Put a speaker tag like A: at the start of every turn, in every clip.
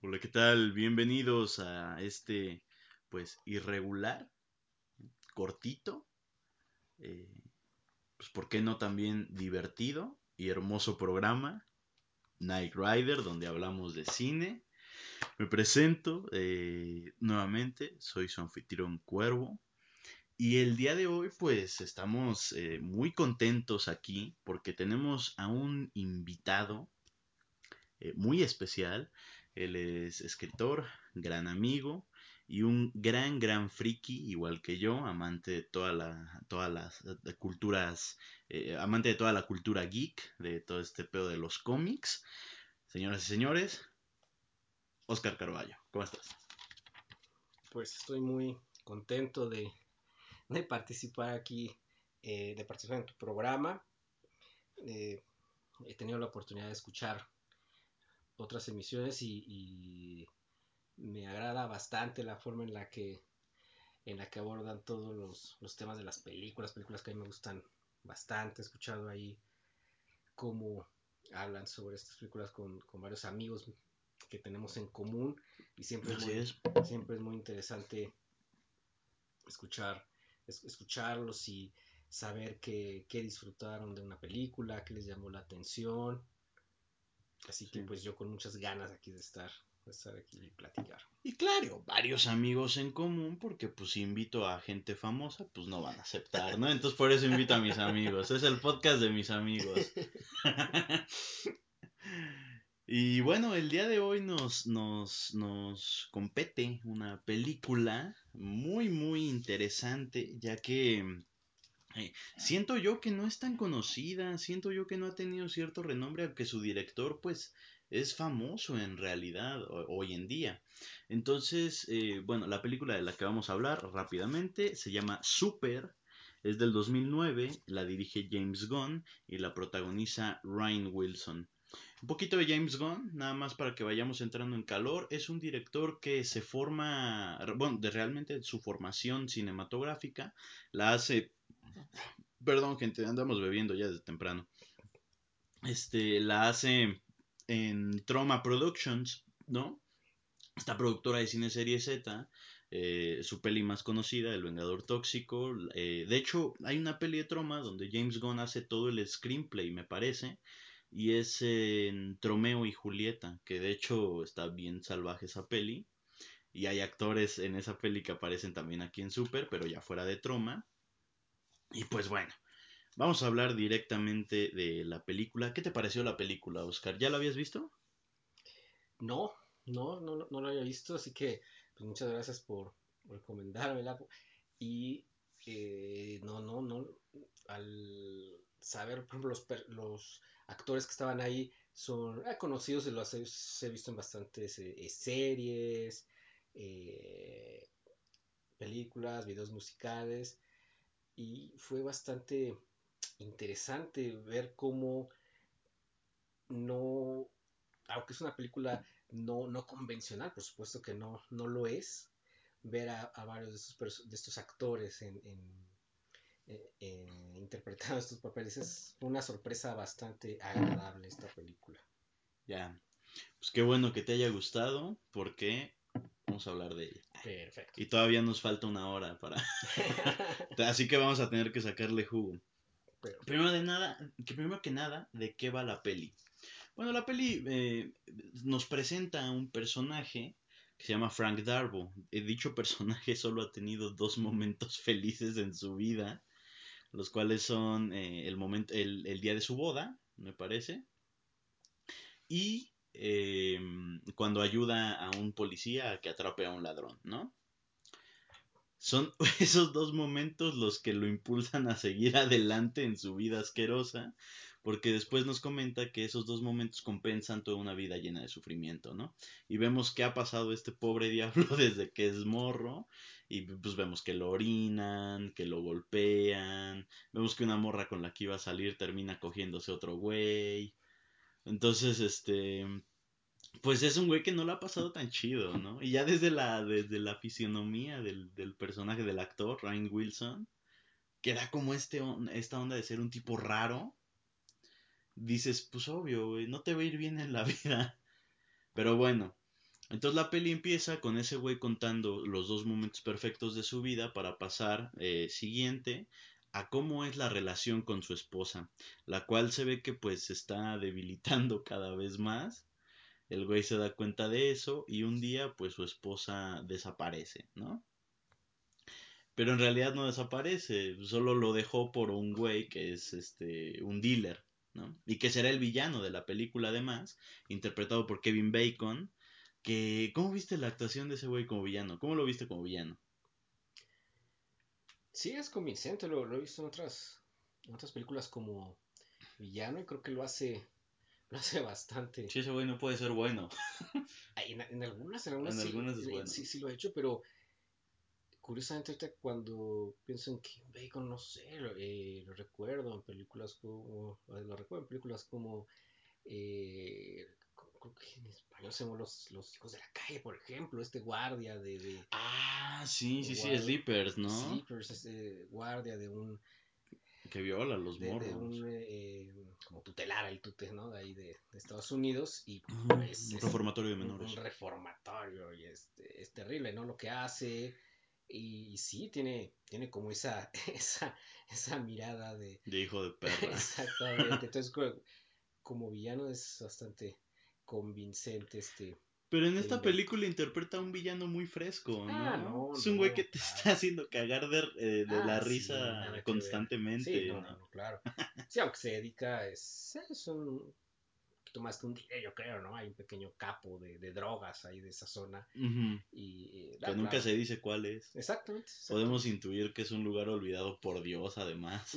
A: Hola, ¿qué tal? Bienvenidos a este, pues, irregular, cortito, eh, pues, ¿por qué no también divertido y hermoso programa? Night Rider, donde hablamos de cine. Me presento eh, nuevamente, soy su anfitrión Cuervo. Y el día de hoy, pues, estamos eh, muy contentos aquí porque tenemos a un invitado eh, muy especial. Él es escritor, gran amigo y un gran, gran friki, igual que yo, amante de toda la, todas las culturas, eh, amante de toda la cultura geek, de todo este pedo de los cómics. Señoras y señores, Oscar Carballo, ¿cómo estás?
B: Pues estoy muy contento de, de participar aquí, eh, de participar en tu programa. Eh, he tenido la oportunidad de escuchar otras emisiones y, me agrada bastante la forma en la que en la que abordan todos los, temas de las películas, películas que a mí me gustan bastante. He escuchado ahí cómo hablan sobre estas películas con, varios amigos que tenemos en común y siempre es, muy, siempre es muy interesante escuchar escucharlos y saber qué disfrutaron de una película, qué les llamó la atención Así que pues yo con muchas ganas aquí de estar, de estar aquí y platicar.
A: Y claro, varios amigos en común, porque pues si invito a gente famosa, pues no van a aceptar, ¿no? Entonces por eso invito a mis amigos. Es el podcast de mis amigos. y bueno, el día de hoy nos, nos, nos compete una película muy, muy interesante, ya que eh, siento yo que no es tan conocida, siento yo que no ha tenido cierto renombre, aunque su director pues es famoso en realidad hoy en día. Entonces, eh, bueno, la película de la que vamos a hablar rápidamente se llama Super, es del 2009, la dirige James Gunn y la protagoniza Ryan Wilson. Un poquito de James Gunn, nada más para que vayamos entrando en calor. Es un director que se forma, bueno, de realmente su formación cinematográfica la hace Perdón, gente, andamos bebiendo ya desde temprano. Este, la hace en Trauma Productions, ¿no? Esta productora de cine serie Z, eh, su peli más conocida, El Vengador Tóxico. Eh, de hecho, hay una peli de Troma donde James Gunn hace todo el screenplay, me parece. Y es en Tromeo y Julieta, que de hecho está bien salvaje esa peli. Y hay actores en esa peli que aparecen también aquí en Super, pero ya fuera de Troma. Y pues bueno, vamos a hablar directamente de la película. ¿Qué te pareció la película, Oscar? ¿Ya la habías visto?
B: No, no, no, no la había visto, así que pues muchas gracias por recomendármela. Y eh, no, no, no, al saber, por ejemplo, los, actores que estaban ahí son eh, conocidos los he, visto en bastantes eh, series, películas, videos musicales y fue bastante interesante ver cómo no, aunque es una película no, no convencional, por supuesto que no, no lo es, ver a, varios de estos, de estos actores en, interpretando estos papeles es una sorpresa bastante agradable esta película.
A: Ya, pues qué bueno que te haya gustado, porque vamos a hablar de ella.
B: Perfecto.
A: Y todavía nos falta una hora para... Así que vamos a tener que sacarle jugo. Primero, de nada, que primero que nada, ¿de qué va la peli? Bueno, la peli eh, nos presenta a un personaje que se llama Frank Darbo. Eh, dicho personaje solo ha tenido dos momentos felices en su vida, los cuales son eh, el, momento, el, el día de su boda, me parece, y eh, cuando ayuda a un policía a que atrape a un ladrón, ¿no? Son esos dos momentos los que lo impulsan a seguir adelante en su vida asquerosa, porque después nos comenta que esos dos momentos compensan toda una vida llena de sufrimiento, ¿no? Y vemos qué ha pasado este pobre diablo desde que es morro, y pues vemos que lo orinan, que lo golpean, vemos que una morra con la que iba a salir termina cogiéndose otro güey. Entonces, este, pues es un güey que no lo ha pasado tan chido, ¿no? Y ya desde la, desde la fisionomía del, del personaje del actor, Ryan Wilson, que da como este, esta onda de ser un tipo raro, dices, pues obvio, güey, no te va a ir bien en la vida. Pero bueno, Entonces la peli empieza con ese güey contando los dos momentos perfectos de su vida para pasar eh, siguiente a cómo es la relación con su esposa, la cual se ve que pues se está debilitando cada vez más. El güey se da cuenta de eso y un día pues su esposa desaparece, ¿no? Pero en realidad no desaparece, solo lo dejó por un güey que es este un dealer, ¿no? Y que será el villano de la película además, interpretado por Kevin Bacon, que ¿cómo viste la actuación de ese güey como villano? ¿Cómo lo viste como villano?
B: Sí, es convincente, lo, he visto en otras, en otras películas como villano y creo que lo hace, lo hace bastante.
A: Sí, ese güey no puede ser bueno.
B: En, en algunas, en algunas,
A: En
B: sí,
A: algunas es
B: eh,
A: bueno.
B: sí, sí lo he hecho, pero curiosamente ahorita cuando pienso en Kim Bacon, no sé, lo, eh, lo recuerdo en películas como, eh, lo recuerdo en películas como, eh, creo que en español se los, los hijos de la calle, por ejemplo, este guardia de, de
A: Ah, sí, sí, sí, Sleepers, ¿no?
B: Sleepers, este guardia de un
A: Que viola a los
B: de, de
A: morros.
B: un eh, como tutelar el tute, ¿no? De ahí de, de Estados Unidos y pues
A: un
B: es
A: reformatorio de
B: un,
A: menores.
B: un reformatorio y este, es terrible, ¿no? Lo que hace y, y sí tiene tiene como esa esa esa mirada de
A: De hijo de perra.
B: exactamente. Entonces co- como villano es bastante convincente este
A: Pero en esta película interpreta a un villano muy fresco, ¿no?
B: Ah, no,
A: es un güey
B: no,
A: que te
B: claro.
A: está haciendo cagar de, eh, de
B: Ah,
A: la risa
B: que
A: constantemente,
B: Sí, no,
A: ¿no?
B: no, no, claro. Sí, aunque se dedica, es, es un poquito más que un dealer, yo creo, ¿no? Hay un pequeño capo de, de drogas ahí de esa zona. Y, eh,
A: Que
B: ah,
A: nunca
B: claro.
A: se dice cuál es.
B: Exactamente.
A: Podemos intuir que es un lugar olvidado por Dios, además.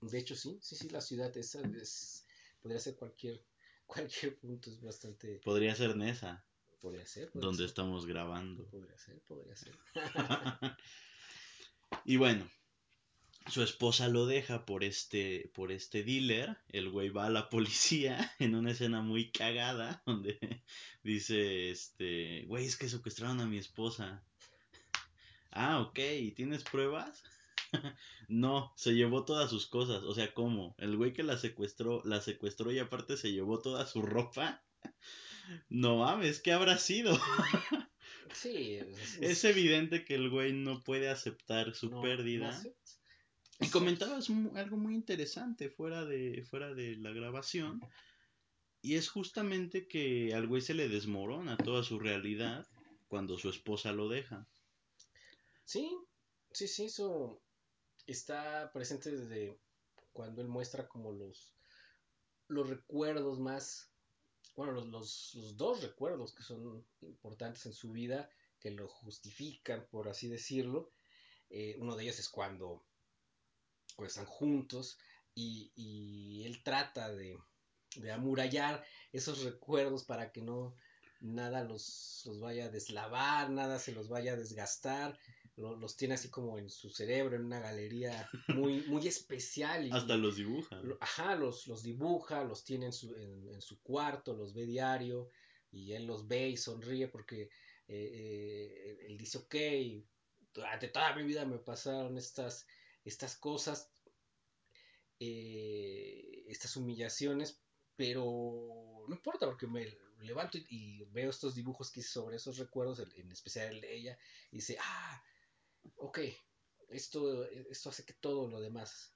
B: De hecho, sí, sí, sí, la ciudad esa es, podría ser cualquier, cualquier punto, es bastante,
A: Podría ser Nesa,
B: podría ser, podría
A: donde
B: ser,
A: estamos grabando.
B: podría ser, podría ser.
A: y bueno, su esposa lo deja por este, por este dealer. El güey va a la policía en una escena muy cagada donde dice, este, güey, es que secuestraron a mi esposa. Ah, ok, ¿y tienes pruebas? no, se llevó todas sus cosas. O sea, ¿cómo? El güey que la secuestró, la secuestró y aparte se llevó toda su ropa. No mames, ¿qué habrá sido?
B: Sí, es,
A: es evidente que el güey no puede aceptar su
B: no, no
A: pérdida.
B: acepta.
A: Y comentabas algo muy interesante fuera de, fuera de la grabación. Y es justamente que al güey se le desmorona toda su realidad cuando su esposa lo deja.
B: Sí, sí, sí, eso está presente desde cuando él muestra como los, los recuerdos más, bueno, los, los, los dos recuerdos que son importantes en su vida, que lo justifican, por así decirlo. Eh, uno de ellos es cuando pues, están juntos y, y él trata de, de, amurallar esos recuerdos para que no nada los, los, vaya a deslavar, nada se los vaya a desgastar. Lo, los tiene así como en su cerebro, en una galería muy, muy especial. Y,
A: Hasta los dibuja.
B: Lo, ajá, los, los, dibuja, los tiene en su, en, en su, cuarto, los ve diario y él los ve y sonríe porque eh, eh, él dice, ok, durante toda mi vida me pasaron estas, estas cosas, eh, estas humillaciones, pero no importa porque me levanto y, y, veo estos dibujos que hice sobre esos recuerdos, en especial el de ella, y dice, ah, ok, esto, esto hace que todo lo demás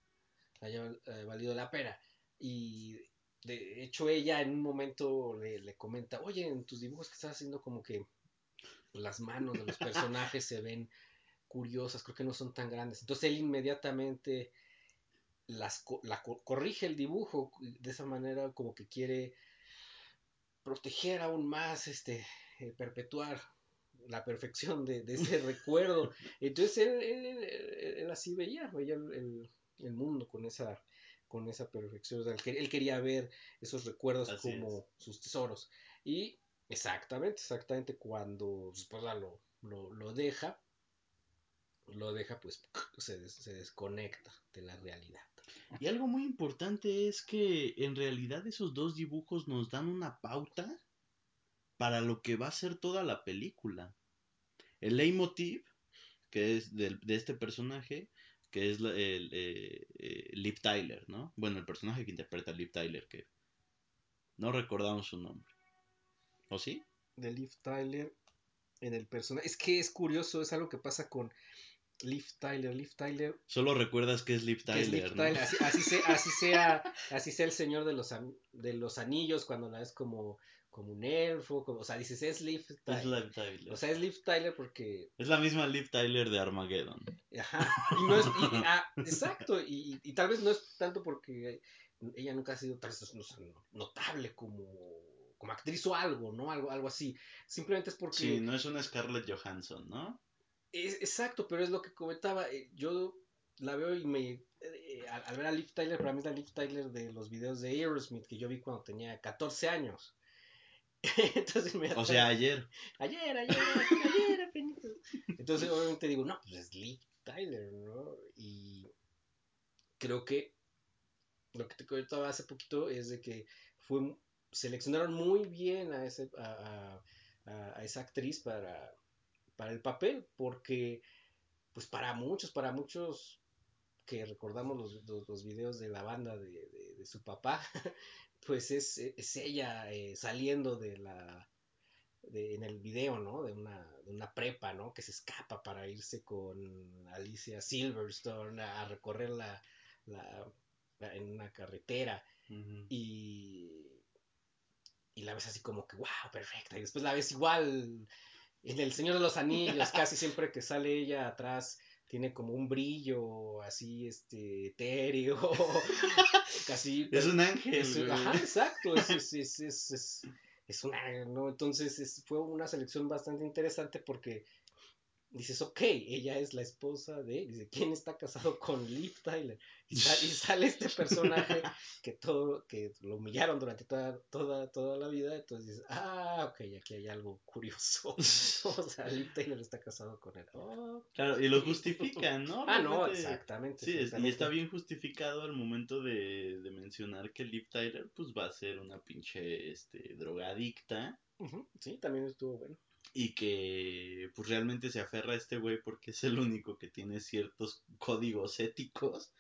B: haya eh, valido la pena. Y de hecho ella en un momento le, le, comenta, oye, en tus dibujos que estás haciendo como que las manos de los personajes se ven curiosas, creo que no son tan grandes. Entonces él inmediatamente las, la, corrige el dibujo de esa manera como que quiere proteger aún más, este, eh, perpetuar la perfección de, de ese recuerdo. Entonces él, él, él, él, así veía, veía el, el, mundo con esa, con esa perfección. O sea, él, quería ver esos recuerdos
A: Así
B: como
A: es.
B: sus tesoros. Y exactamente, exactamente cuando su esposa lo, lo, lo deja, lo deja, pues se, des, se, desconecta de la realidad.
A: Y algo muy importante es que en realidad esos dos dibujos nos dan una pauta para lo que va a ser toda la película. El leitmotiv, que es de, de este personaje, que es el, el eh, eh, Liv Tyler, ¿no? Bueno, el personaje que interpreta a Liv Tyler, que no recordamos su nombre. ¿O sí?
B: de Liv Tyler en el personaje. Es que es curioso, es algo que pasa con Liv Tyler. Liv Tyler.
A: Solo recuerdas que es Liv Tyler. ¿no?
B: Así, sea, así sea el señor de los, de los anillos cuando la ves como, como un elfo. Como, o sea, dices, es Liv Tyler. Es Liv Tyler. O sea, es Liv Tyler porque.
A: Es la misma Liv Tyler de Armageddon.
B: Ajá. Y no es. Ah, exacto. Y, y, tal vez no es tanto porque ella nunca ha sido tal vez notable como como actriz o algo, ¿no? Algo, algo así. Simplemente es porque...
A: Sí, no es una Scarlett Johansson, ¿no?
B: Es, exacto, pero es lo que comentaba. Eh, yo la veo y me... Eh, al, ver a Liv Tyler, para mí es la Liv Tyler de los videos de Aerosmith que yo vi cuando tenía 14 años.
A: Entonces me O sea, ayer.
B: Ayer, ayer, ayer, apenas. Entonces obviamente digo, no, pues es Liv Tyler, ¿no? Y creo que lo que te comentaba hace poquito es de que fue seleccionaron muy bien a, ese, a, esa actriz para, para el papel, porque pues para muchos, para muchos que recordamos los, los, videos de la banda de, su papá, pues es, es ella eh, saliendo de la, en el video, ¿no? De una, de una prepa, ¿no? Que se escapa para irse con Alicia Silverstone a recorrer la, la, en una carretera. Y y la ves así como que, wow, perfecta. Y después la ves igual en El Señor de los Anillos, casi siempre que sale ella atrás tiene como un brillo así, este, etéreo, casi...
A: Es un ángel.
B: ajá, exacto, es, es, es, es, un ángel, ¿no? Entonces fue una selección bastante interesante porque dices, ok, ella es la esposa de, dice, ¿quién está casado con Liv Tyler? Y, sale este personaje que todo, que lo humillaron durante toda, toda, toda la vida, entonces dices, ah, ok, aquí hay algo curioso. o sea, Liv Tyler está casado con él.
A: Claro, y lo justifican, ¿no?
B: ah, no, exactamente.
A: Sí, y está bien justificado al momento de, de, mencionar que Liv Tyler, pues va a ser una pinche, este, drogadicta.
B: Sí, también estuvo bueno
A: y que pues realmente se aferra a este güey porque es el único que tiene ciertos códigos éticos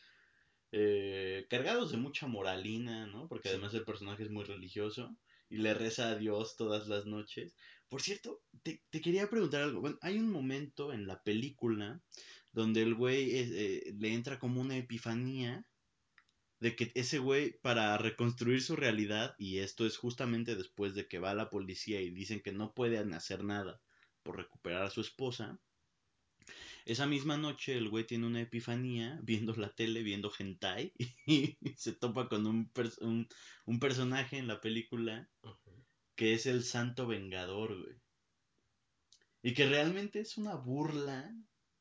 A: eh, cargados de mucha moralina, ¿no? Porque además el personaje es muy religioso y le reza a Dios todas las noches. Por cierto, te, quería preguntar algo. Bueno, hay un momento en la película donde el güey eh, le entra como una epifanía de que ese güey para reconstruir su realidad, y esto es justamente después de que va la policía y dicen que no pueden hacer nada por recuperar a su esposa, esa misma noche el güey tiene una epifanía viendo la tele, viendo hentai, y se topa con un, un, personaje en la película que es el santo vengador, güey. Y que realmente es una burla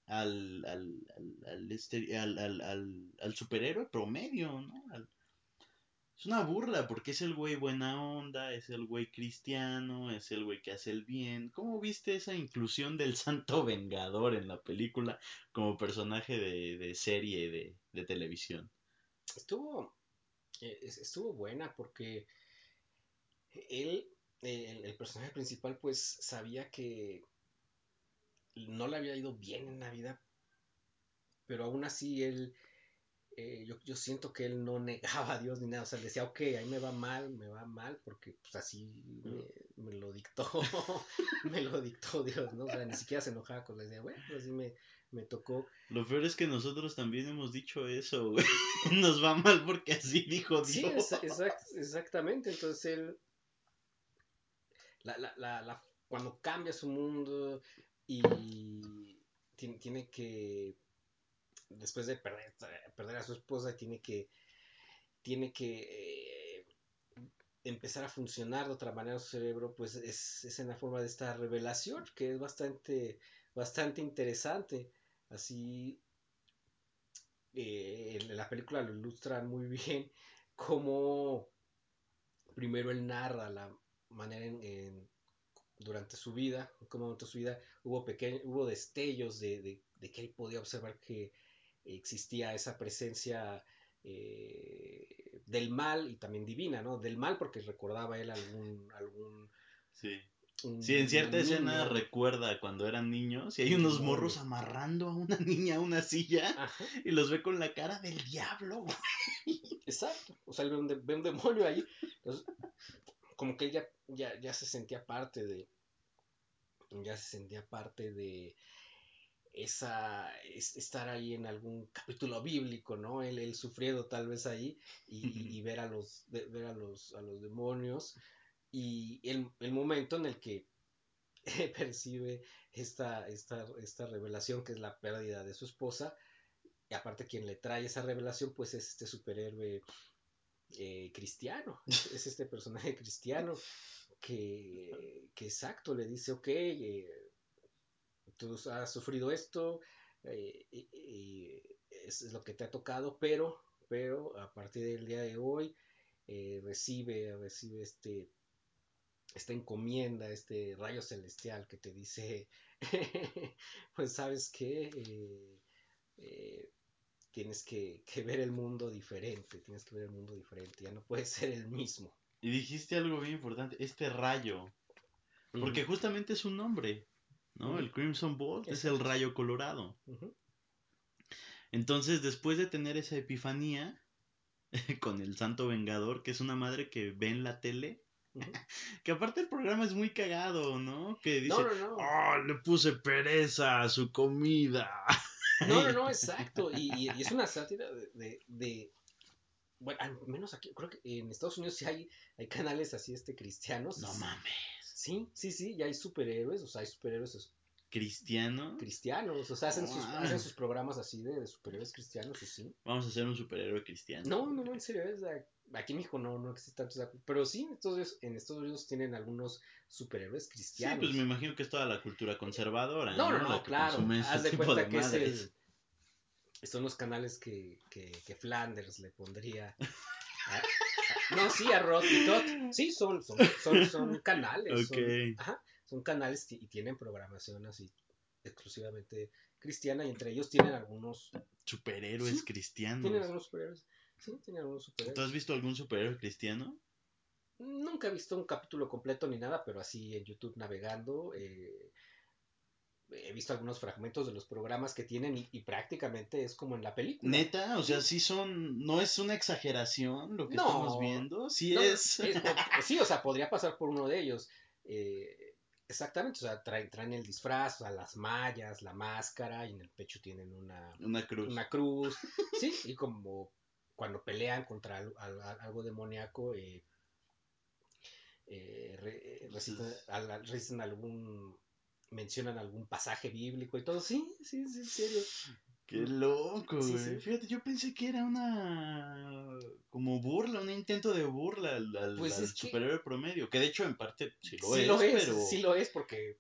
A: al, al, este, al, al, al, superhéroe promedio, ¿no? es una burla porque es el güey buena onda, es el güey cristiano, es el güey que hace el bien. ¿Cómo viste esa inclusión del santo vengador en la película como personaje de, de serie de, de televisión?
B: Estuvo, eh, estuvo buena porque él, el, el personaje principal, pues sabía que no le había ido bien en Navidad, pero aún así él, eh, yo, yo, siento que él no negaba a Dios ni nada, o sea, decía, ok, ahí me va mal, me va mal, porque pues así me, lo dictó, me lo dictó Dios, ¿no? O sea, ni siquiera se enojaba con la idea, bueno, pues así me, me tocó.
A: Lo peor es que nosotros también hemos dicho eso, güey. Nos va mal porque así dijo Dios.
B: Sí, exactamente, entonces él, la, la, la, cuando cambia su mundo, y tiene, que, después de perder, perder, a su esposa, tiene que, tiene que eh, empezar a funcionar de otra manera su cerebro, pues es, en la forma de esta revelación, que es bastante, bastante interesante. Así, eh, en la película lo ilustran muy bien, como primero él narra la manera en durante su vida, en qué momento de su vida hubo, pequeños, hubo destellos de, que él podía observar que existía esa presencia eh, del mal y también divina, ¿no? Del mal porque recordaba él algún... algún
A: sí. sí, en cierta escena recuerda cuando eran niños y hay unos morros amarrando a una niña a una silla y los ve con la cara del diablo.
B: Exacto, o sea, él ve un, demonio ahí. Entonces, como que él ya, ya, se sentía parte de, ya se sentía parte de esa estar ahí en algún capítulo bíblico, ¿no? Él, él sufriendo tal vez ahí y, ver a los ver a los a los demonios y el, el momento en el que percibe esta, esta, esta revelación que es la pérdida de su esposa y aparte quien le trae esa revelación pues es este superhéroe eh, cristiano, es este personaje cristiano que, que exacto le dice, ok, eh, tú has sufrido esto, eh, es, lo que te ha tocado, pero, pero a partir del día de hoy recibe, recibe este, esta encomienda, este rayo celestial que te dice, pues sabes que tienes que, ver el mundo diferente, tienes que ver el mundo diferente, ya no puede ser el mismo.
A: Y dijiste algo bien importante, este rayo, porque justamente es un nombre, ¿no? El Crimson Bolt es el rayo colorado. Entonces, después de tener esa epifanía con el Santo Vengador, que es una madre que ve en la tele, que aparte el programa es muy cagado, ¿no? Que dice, oh, le puse pereza a su comida.
B: No, no, no, exacto. Y, es una sátira de, Bueno, al menos aquí, creo que en Estados Unidos sí hay, hay canales así, este, cristianos.
A: No mames.
B: Sí, sí, sí, ya hay superhéroes, o sea, hay superhéroes
A: cristianos.
B: Cristianos, o sea, hacen, sus, hacen sus programas así de, superhéroes cristianos, sí.
A: Vamos a hacer un superhéroe cristiano.
B: No, no, no, en serio, es aquí en México no, no existe tanto, pero sí, entonces en Estados Unidos tienen algunos superhéroes cristianos.
A: Sí, pues me imagino que es toda la cultura conservadora.
B: No, no, no, claro. Haz de cuenta que es el, son los canales que, que, que Flanders le pondría. no, sí, a Rod y Todd. Sí, son, son, son, son canales. Son, ajá, son canales y tienen programación así exclusivamente cristiana y entre ellos tienen algunos
A: superhéroes cristianos.
B: Tienen algunos superhéroes. Sí, tienen algunos superhéroes.
A: ¿Tú has visto algún superhéroe cristiano?
B: Nunca he visto un capítulo completo ni nada, pero así en YouTube navegando. Eh, he visto algunos fragmentos de los programas que tienen y, prácticamente es como en la película.
A: Neta, o sea, sí son, no es una exageración lo que estamos viendo, sí es...
B: Sí, o sea, podría pasar por uno de ellos. Eh, exactamente, o sea, traen, traen el disfraz, o sea, las mallas, la máscara y en el pecho tienen una,
A: una cruz.
B: Una cruz, sí, y como cuando pelean contra algo, demoníaco, eh, eh, resisten algún mencionan algún pasaje bíblico y todo. Sí, sí, sí, en serio.
A: Qué loco, güey. Fíjate, yo pensé que era una. como burla, un intento de burla al, pues superhéroe promedio. Que de hecho, en parte, sí lo es, pero.
B: Sí lo es, porque.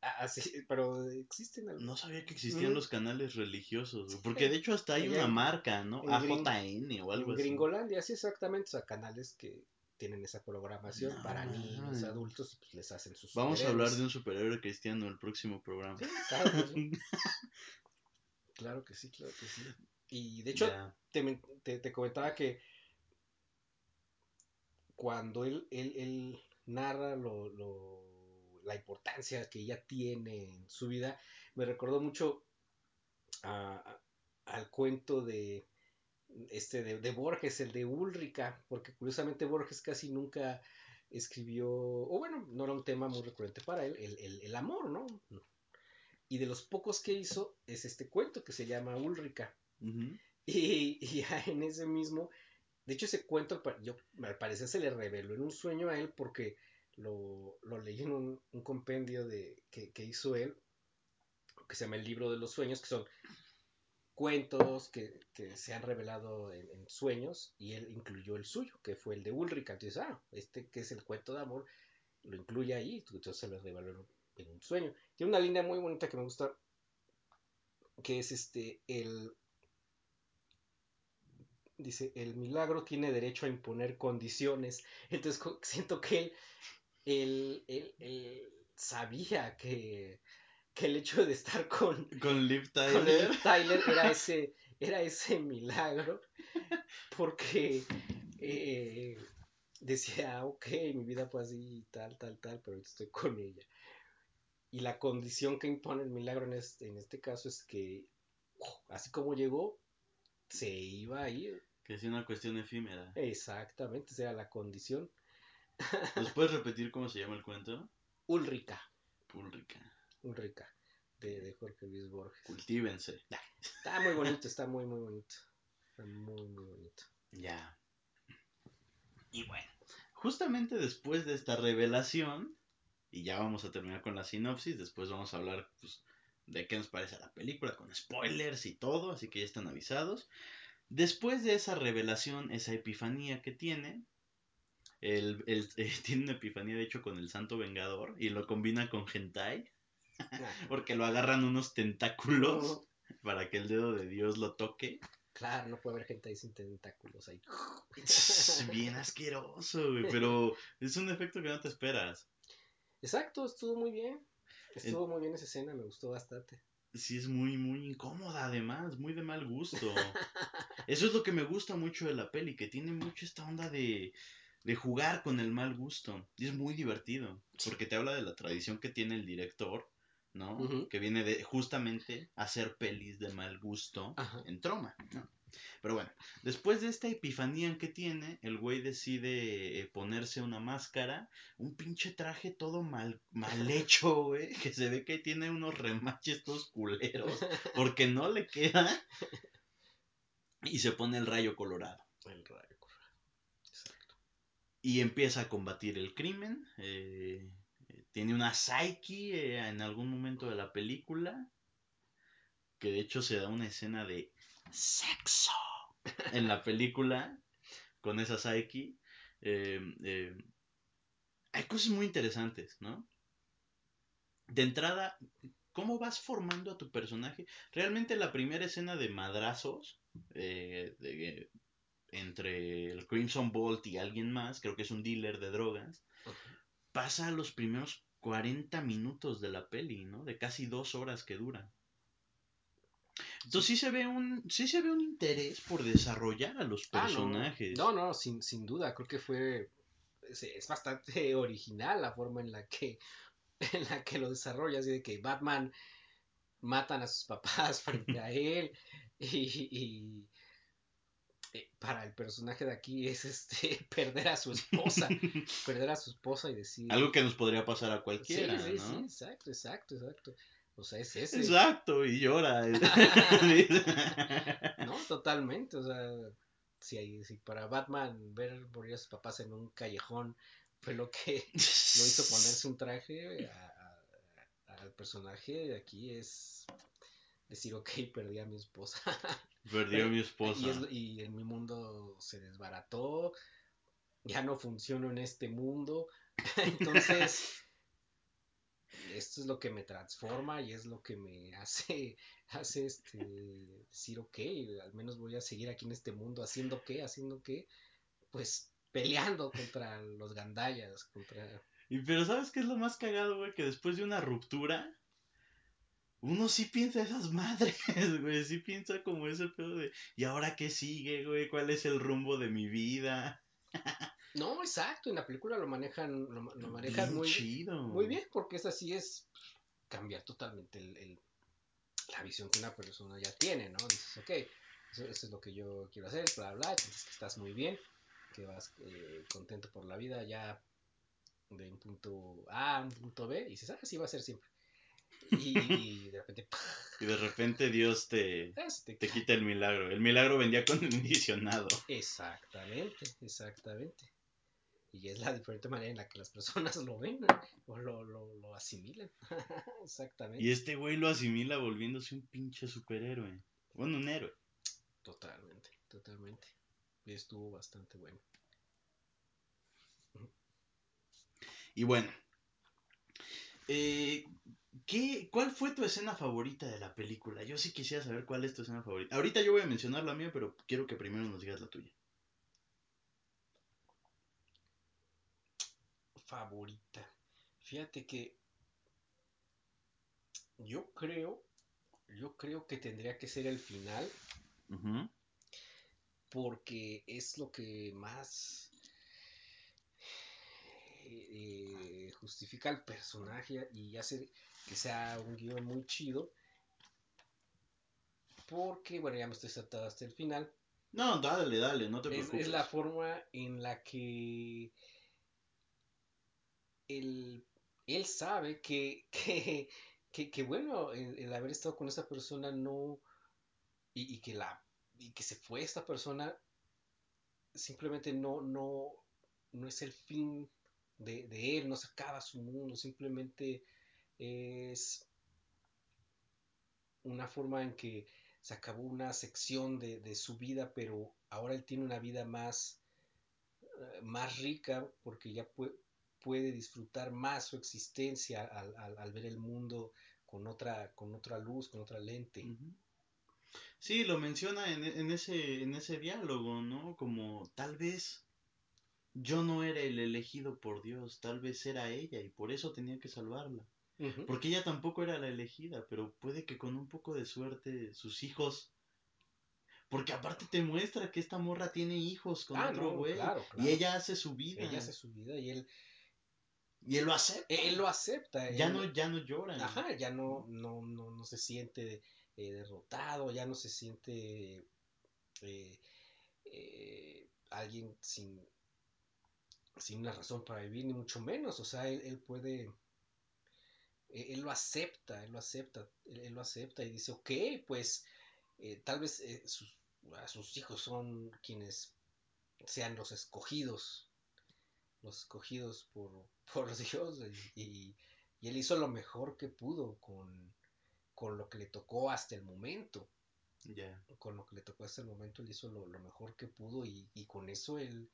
B: Así, pero existen.
A: No sabía que existían los canales religiosos, porque de hecho hasta hay una marca, ¿no? AJN o algo
B: en Gringolandia, sí, exactamente. O sea, canales que tienen esa programación para niños, adultos, y pues les hacen sus
A: Vamos a hablar de un superhéroe cristiano en el próximo programa.
B: claro, que sí. claro que sí, claro que sí. Y de hecho, te, comentaba que cuando él, él, él narra lo, lo, la importancia que ella tiene en su vida, me recordó mucho al cuento de este de, Borges, el de Ulrica, porque curiosamente Borges casi nunca escribió, o bueno, no era un tema muy recurrente para él, el, amor, ¿no? Y de los pocos que hizo es este cuento que se llama Ulrica. y, en ese mismo, de hecho ese cuento, yo, al parecer se le reveló en un sueño a él porque lo, leí en un, compendio de, que, que hizo él, que se llama El libro de los sueños, que son cuentos que, se han revelado en, sueños y él incluyó el suyo, que fue el de Ulrich. Entonces, ah, este que es el cuento de amor, lo incluye ahí, entonces se lo reveló en un sueño. Tiene una línea muy bonita que me gusta, que es este, el... Dice, el milagro tiene derecho a imponer condiciones. Entonces siento que él, él sabía que que el hecho de estar con,
A: con Liv Tyler,
B: era, ese, era ese milagro, porque eh, decía, ok, mi vida fue así, tal, tal, tal, pero estoy con ella. Y la condición que impone el milagro en este, en este caso es que, así como llegó, se iba a ir.
A: Que es una cuestión efímera.
B: Exactamente, o sea, la condición.
A: ¿Nos puedes repetir cómo se llama el cuento?
B: Ulrica.
A: Púlrica.
B: Ulrica, de, de Jorge Luis Borges.
A: Cultívense.
B: Está muy bonito, está muy, muy bonito. Está muy, muy bonito.
A: Ya. Y bueno, justamente después de esta revelación, y ya vamos a terminar con la sinopsis, después vamos a hablar pues, de qué nos parece la película, con spoilers y todo, así que ya están avisados. Después de esa revelación, esa epifanía que tiene, él, él, eh, tiene una epifanía de hecho con el Santo Vengador y lo combina con Hentai, porque lo agarran unos tentáculos para que el dedo de Dios lo toque.
B: Claro, no puede haber gente ahí sin tentáculos ahí.
A: Bien asqueroso, güey, pero es un efecto que no te esperas.
B: Exacto, estuvo muy bien. Estuvo muy bien esa escena, me gustó bastante.
A: Sí, es muy, muy incómoda además, muy de mal gusto. Eso es lo que me gusta mucho de la peli, que tiene mucho esta onda de, de jugar con el mal gusto. Y es muy divertido, porque te habla de la tradición que tiene el director, ¿no? Que viene de justamente hacer pelis de mal gusto
B: Ajá.
A: en Troma, ¿no? Pero bueno, después de esta epifanía que tiene, el güey decide eh, ponerse una máscara, un pinche traje todo mal, mal hecho, güey, que se ve que tiene unos remaches todos culeros, porque no le queda, y se pone el rayo colorado.
B: El rayo.
A: Y empieza a combatir el crimen. eh, eh, tiene una psyche eh, en algún momento de la película. Que de hecho se da una escena de sexo en la película con esa psyche. Eh, hay cosas muy interesantes, ¿no? De entrada, ¿cómo vas formando a tu personaje? Realmente la primera escena de madrazos de- entre el Crimson Bolt y alguien más, creo que es un dealer de drogas, pasa a los primeros 40 minutos de la peli, ¿no? De casi dos horas que dura. Entonces sí se ve un, sí se ve un interés por desarrollar a los
B: Ah, no.
A: personajes.
B: No, no, sin, sin duda, creo que fue. Es, es bastante original la forma en la que en la que lo desarrolla, así de que Batman matan a sus papás frente a él y, y, eh, para el personaje de aquí es este perder a su esposa, perder a su esposa y decir
A: Algo que nos podría pasar a
B: sí,
A: cualquiera,
B: sí,
A: ¿no?
B: sí, exacto, exacto, exacto. O sea, es ese.
A: Exacto, y llora.
B: No, totalmente, o sea, si, hay, si para Batman ver morir a sus papás en un callejón fue lo que lo hizo ponerse un traje al personaje de aquí es decir, ok, perdí a mi esposa.
A: Perdió a mi esposa.
B: Y, es- y en mi mundo se desbarató, ya no funciono en este mundo. Entonces, esto es lo que me transforma y es lo que me hace, hace este, decir, ok, al menos voy a seguir aquí en este mundo haciendo qué, haciendo qué, pues peleando contra los gandallas, contra...
A: Y pero ¿sabes qué es lo más cagado, güey? Que después de una ruptura, uno sí piensa esas madres, güey. Sí piensa como ese pedo de, ¿y ahora qué sigue, güey? ¿Cuál es el rumbo de mi vida?
B: No, exacto, en la película lo manejan, lo, lo manejan
A: Bien
B: muy,
A: chido.
B: muy bien, porque es así, es cambiar totalmente el, el- la visión que una persona ya tiene, ¿no? Dices, ok, eso, eso es lo que yo quiero hacer, bla, bla, entonces que estás muy bien, que vas eh, contento por la vida ya de un punto A a un punto B, y dices, ah, así va a ser siempre. Y, de repente,
A: Y de repente Dios te,
B: se te
A: quita el milagro. El milagro vendía condicionado.
B: Exactamente, exactamente. Y es la diferente manera en la que las personas lo ven o lo, lo, lo asimilan. exactamente.
A: Y este güey lo asimila volviéndose un pinche superhéroe. Bueno, un héroe.
B: Totalmente, totalmente. Estuvo bastante bueno.
A: Y bueno. Eh, ¿qué, ¿Cuál fue tu escena favorita de la película? Yo sí quisiera saber cuál es tu escena favorita. Ahorita yo voy a mencionar la mía, pero quiero que primero nos digas la tuya.
B: Favorita. Fíjate que yo creo, yo creo que tendría que ser el final porque es lo que más eh, justifica al personaje y hace que sea un guion muy chido. Porque, bueno, ya me estoy saltando hasta el final.
A: No, dale, dale, no te
B: Es,
A: preocupes.
B: es la forma en la que el, él sabe que, que, que, que bueno, el, el, haber estado con esa persona no, y, y, que la, y que se fue esta persona, simplemente no, no, no es el fin de, de él, no se acaba su mundo, simplemente es una forma en que se acabó una sección de, de, su vida, pero ahora él tiene una vida más, uh, más rica porque ya puede, puede, disfrutar más su existencia al, al, ver el mundo con otra, con otra luz, con otra lente.
A: Sí, lo menciona en, en, ese, en ese diálogo, ¿no? Como tal vez yo no era el elegido por Dios, tal vez era ella y por eso tenía que salvarla. Uh -huh. Porque ella tampoco era la elegida, pero puede que con un poco de suerte sus hijos. Porque aparte te muestra que esta morra tiene hijos con
B: ah,
A: otro güey.
B: No, claro, claro.
A: Y ella hace su vida.
B: Ella hace su vida y él.
A: Y él lo acepta.
B: Él, él lo acepta.
A: Ya
B: él,
A: no, ya no llora.
B: Ajá, ya no, no, no, no se siente eh, derrotado, ya no se siente eh, eh, alguien sin, sin una razón para vivir, ni mucho menos. O sea, él, él puede él lo acepta, él lo acepta, él, él, lo acepta y dice, ok, pues eh, tal vez eh, sus, sus, hijos son quienes sean los escogidos, los escogidos por, por Dios y, y, y, él hizo lo mejor que pudo con, con lo que le tocó hasta el momento.
A: Yeah.
B: Con lo que le tocó hasta el momento, él hizo lo, lo mejor que pudo y, y con eso él,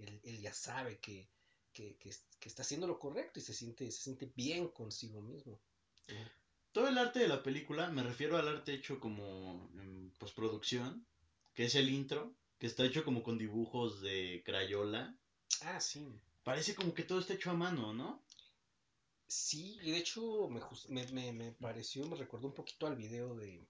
B: él, él ya sabe que, que, que, que, está haciendo lo correcto y se siente, se siente bien consigo mismo.
A: Todo el arte de la película, me refiero al arte hecho como en postproducción, que es el intro, que está hecho como con dibujos de Crayola.
B: Ah, sí.
A: Parece como que todo está hecho a mano, ¿no?
B: Sí, y de hecho me, me, me, me pareció, me recordó un poquito al video de,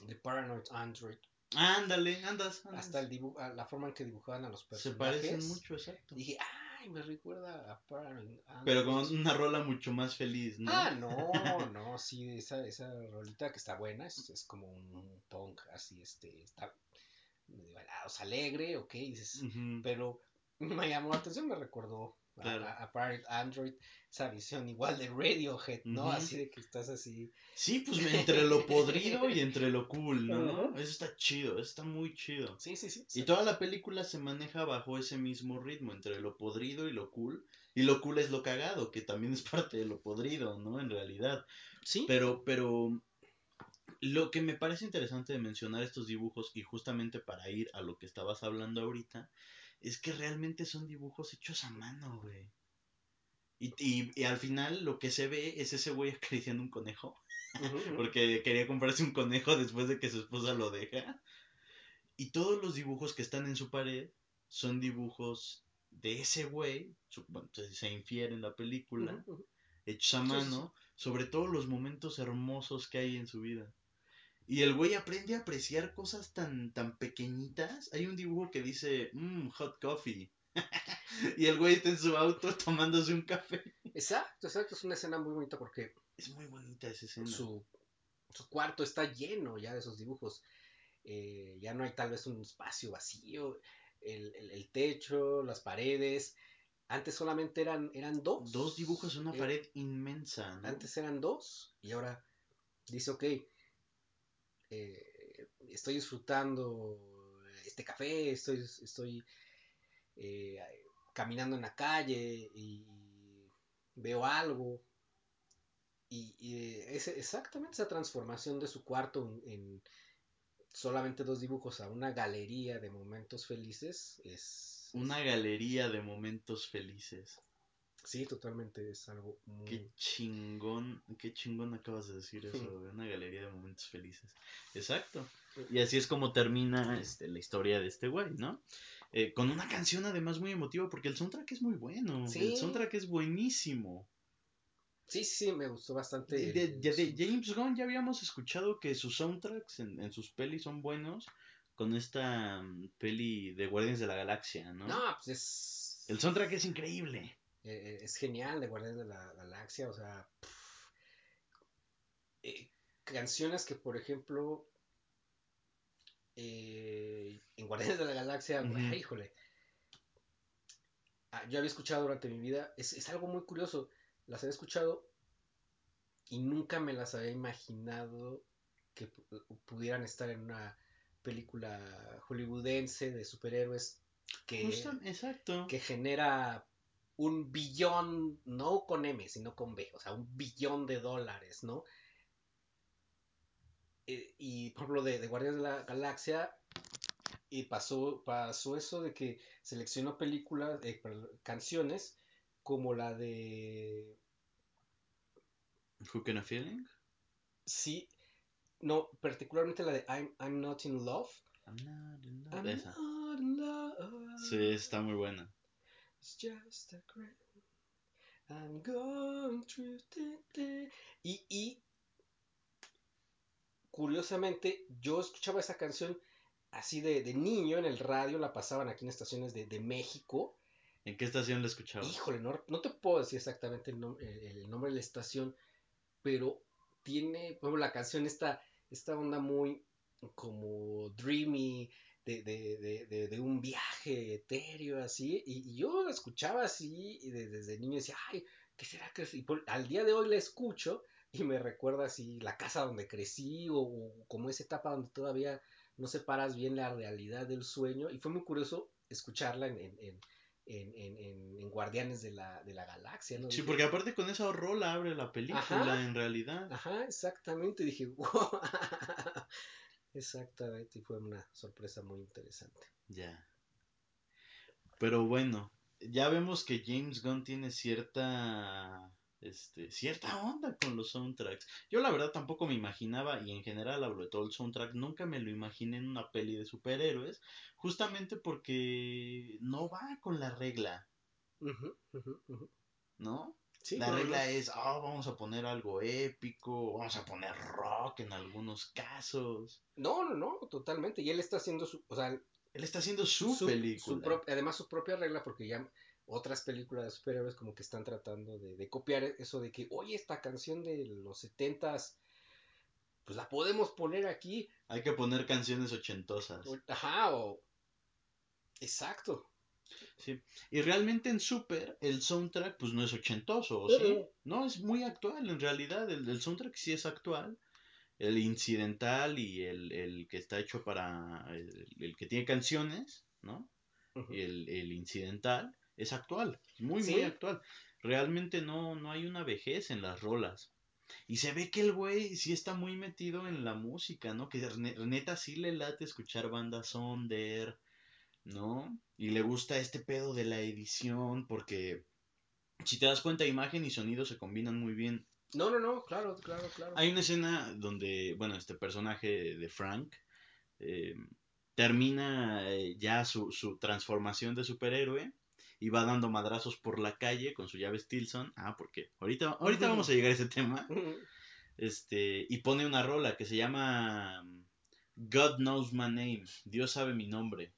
B: de Paranoid Android.
A: Ándale, andas, andas.
B: Hasta el dibujo, la forma en que dibujaban a los personajes.
A: Se parecen mucho, exacto.
B: Dije, ay, me recuerda a Android.
A: Pero con una rola mucho más feliz, ¿no?
B: Ah, no, no, sí, esa, esa rolita que está buena, es, es como un punk así, este, está medio balados, alegre, ok, dices, uh -huh. pero me llamó la atención, me recordó
A: Claro.
B: A, a, Android, esa visión igual de Radiohead, ¿no? Uh -huh. Así de que estás así.
A: Sí, pues entre lo podrido y entre lo cool, ¿no? Uh -huh. Eso está chido, eso está muy chido.
B: Sí, sí, sí.
A: Y toda la película se maneja bajo ese mismo ritmo, entre lo podrido y lo cool. Y lo cool es lo cagado, que también es parte de lo podrido, ¿no? En realidad.
B: Sí.
A: Pero, pero lo que me parece interesante de mencionar estos dibujos, y justamente para ir a lo que estabas hablando ahorita, es que realmente son dibujos hechos a mano, güey. Y, y, y, al final lo que se ve es ese güey acariciando un conejo. Porque quería comprarse un conejo después de que su esposa lo deja. Y todos los dibujos que están en su pared son dibujos de ese güey. Bueno, se infiere en la película. Uh -huh. Hechos a mano. Sobre todos los momentos hermosos que hay en su vida. Y el güey aprende a apreciar cosas tan, tan pequeñitas. Hay un dibujo que dice, mmm, hot coffee. y el güey está en su auto tomándose un café.
B: Exacto, exacto. Es una escena muy bonita porque.
A: Es muy bonita esa escena.
B: Su, su cuarto está lleno ya de esos dibujos. Eh, ya no hay tal vez un espacio vacío. El, el, el, techo, las paredes. Antes solamente eran, eran dos.
A: Dos dibujos en una eh, pared inmensa. ¿no?
B: Antes eran dos. Y ahora dice, ok eh, estoy disfrutando este café, estoy, estoy eh, caminando en la calle y veo algo. Y, es exactamente esa transformación de su cuarto en, solamente dos dibujos a una galería de momentos felices es...
A: Una galería de momentos felices.
B: Sí, totalmente, es algo muy...
A: Qué chingón, qué chingón acabas de decir eso, de una galería de momentos felices. Exacto. Y así es como termina este, la historia de este güey, ¿no? Eh, con una canción además muy emotiva, porque el soundtrack es muy bueno.
B: Sí.
A: El soundtrack es buenísimo.
B: Sí, sí, me gustó bastante.
A: De, de, de, de James Gunn ya habíamos escuchado que sus soundtracks en, en sus pelis son buenos con esta um, peli de Guardianes de la Galaxia, ¿no?
B: No, pues es...
A: El soundtrack es increíble
B: eh, es genial de Guardianes de la Galaxia, o sea, eh, canciones que, por ejemplo, eh, en Guardianes de la Galaxia, híjole, ah, yo había escuchado durante mi vida, es, es, algo muy curioso, las había escuchado y nunca me las había imaginado que pudieran estar en una película hollywoodense de superhéroes que,
A: exacto.
B: que genera un billón, no con M, sino con B, o sea, un billón de dólares, ¿no? Eh, y por ejemplo, de, de Guardianes de la Galaxia, y pasó, pasó eso de que seleccionó películas, eh, canciones como la de.
A: Who Can a Feeling?
B: Sí, no, particularmente la de I'm, I'm Not in Love. I'm not in love.
A: I'm Not in love. Sí, está muy buena. It's just a
B: I'm going through y, y curiosamente, yo escuchaba esa canción así de, de, niño en el radio, la pasaban aquí en estaciones de, de México.
A: ¿En qué estación la escuchaba?
B: Híjole, no, no te puedo decir exactamente el, el, nombre de la estación, pero tiene, bueno, la canción esta, esta onda muy como dreamy, de, de, de, de, un viaje etéreo así, y, yo la escuchaba así, y desde niño decía, ay, ¿qué será que es? Y al día de hoy la escucho y me recuerda así la casa donde crecí, o, o como esa etapa donde todavía no separas bien la realidad del sueño. Y fue muy curioso escucharla en, en, en, en Guardianes de la, de la Galaxia. ¿no?
A: Sí, porque aparte con esa rola abre la película en realidad.
B: Ajá, exactamente. Dije, wow. Exactamente, y fue una sorpresa muy interesante.
A: Ya. Pero bueno, ya vemos que James Gunn tiene cierta este, cierta onda con los soundtracks. Yo la verdad tampoco me imaginaba, y en general hablo de todo el soundtrack, nunca me lo imaginé en una peli de superhéroes, justamente porque no va con la regla. ¿No? La regla es, oh, vamos a poner algo épico, vamos a poner rock en algunos casos.
B: No, no, no, totalmente. Y él está haciendo su, o sea,
A: él está haciendo su, película.
B: además su propia regla, porque ya otras películas de superhéroes como que están tratando de, copiar eso de que, oye, esta canción de los setentas, pues la podemos poner aquí.
A: Hay que poner canciones ochentosas.
B: Ajá, o... Exacto.
A: Sí. Y realmente en Super el soundtrack pues no es ochentoso, ¿sí? No, es muy actual en realidad. El, soundtrack sí es actual. El incidental y el, que está hecho para... El, que tiene canciones, ¿no? Y el, el incidental es actual, muy, muy actual. Realmente no, no hay una vejez en las rolas. Y se ve que el güey sí está muy metido en la música, ¿no? Que neta sí le late escuchar bandas Sonder, ¿no? Y le gusta este pedo de la edición porque si te das cuenta imagen y sonido se combinan muy bien.
B: No, no, no, claro, claro, claro.
A: Hay una escena donde, bueno, este personaje de Frank eh, termina eh, ya su, su transformación de superhéroe y va dando madrazos por la calle con su llave Stilson. Ah, porque ahorita, ahorita vamos a llegar a ese tema. Este, y pone una rola que se llama God Knows My Name. Dios sabe mi nombre.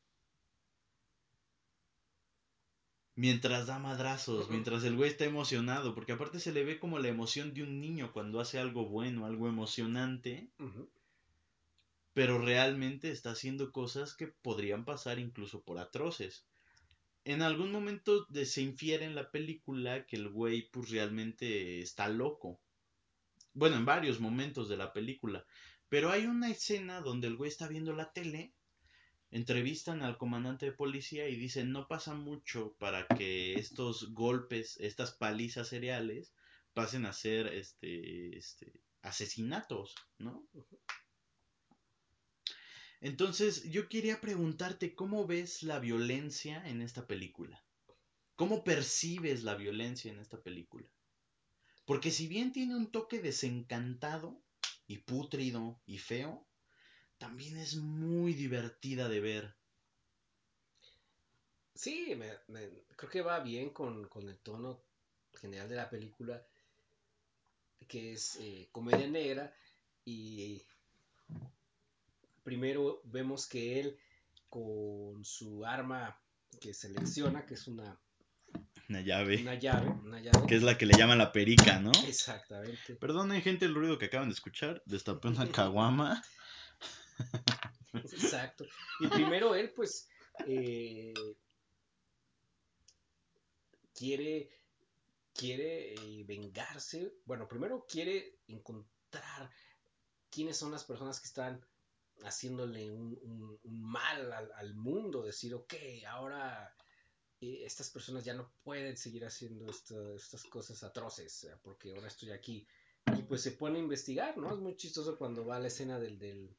A: Mientras da madrazos, mientras el güey está emocionado, porque aparte se le ve como la emoción de un niño cuando hace algo bueno, algo emocionante, pero realmente está haciendo cosas que podrían pasar incluso por atroces en algún momento de, se infiere en la película que el güey pues realmente está loco. Bueno, en varios momentos de la película. Pero hay una escena donde el güey está viendo la tele, entrevistan al comandante de policía y dicen no pasa mucho para que estos golpes, estas palizas seriales pasen a ser este, este asesinatos, ¿no? Entonces, yo quería preguntarte cómo ves la violencia en esta película. ¿Cómo percibes la violencia en esta película? Porque si bien tiene un toque desencantado y pútrido y feo, también es muy divertida de ver.
B: Sí, creo que va bien con, el tono general de la película, que es eh, comedia negra y primero vemos que él con su arma que selecciona, que es una
A: una llave.
B: Una llave, una llave.
A: Que es la que le llaman la perica, ¿no?
B: Exactamente.
A: Perdonen, gente, el ruido que acaban de escuchar. Destapé una caguama.
B: Exacto. Y primero él, pues, eh, quiere quiere eh, vengarse. Bueno, primero quiere encontrar quiénes son las personas que están haciéndole un, mal al, mundo. Decir, ok, ahora eh, estas personas ya no pueden seguir haciendo estas cosas atroces porque ahora estoy aquí. Y pues se pone a investigar, ¿no? Es muy chistoso cuando va a la escena del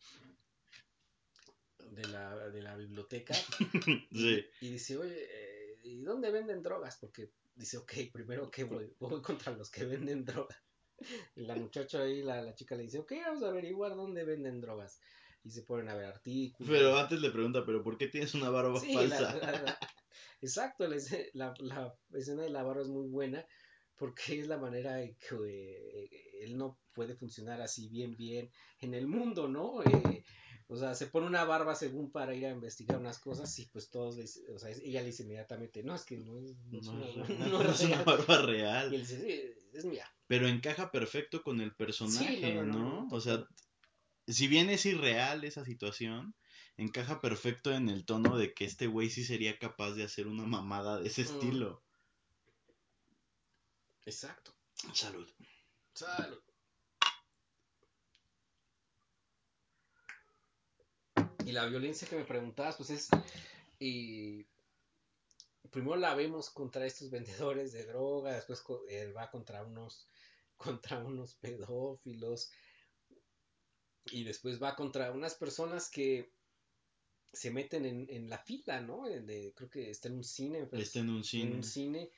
B: de, la, de la biblioteca y, dice, oye, eh, ¿y dónde venden drogas? Porque dice, ok, primero que voy, voy contra los que venden drogas. Y la muchacha ahí, la, la chica le dice, ok, vamos a averiguar dónde venden drogas. Y se ponen a ver artículos.
A: Pero antes le pregunta, ¿pero por qué tienes una barba falsa?
B: exacto, la, la, la, escena de la barba es muy buena porque es la manera en que eh, él no puede funcionar así bien, bien en el mundo, ¿no? Eh, o sea, se pone una barba según para ir a investigar unas cosas y pues todos, o sea, ella le dice inmediatamente, no, es que no es,
A: una, barba real.
B: Y él dice, sí, es mía.
A: Pero encaja perfecto con el personaje, ¿no? O sea, si bien es irreal esa situación, encaja perfecto en el tono de que este güey sí sería capaz de hacer una mamada de ese mm. estilo.
B: Exacto.
A: Salud.
B: Salud. Y la violencia que me preguntabas, pues es. Y primero la vemos contra estos vendedores de droga, después él va contra unos, contra unos pedófilos. Y después va contra unas personas que se meten en, la fila, ¿no? creo que está en un cine.
A: Pues, está en un cine.
B: En un cine.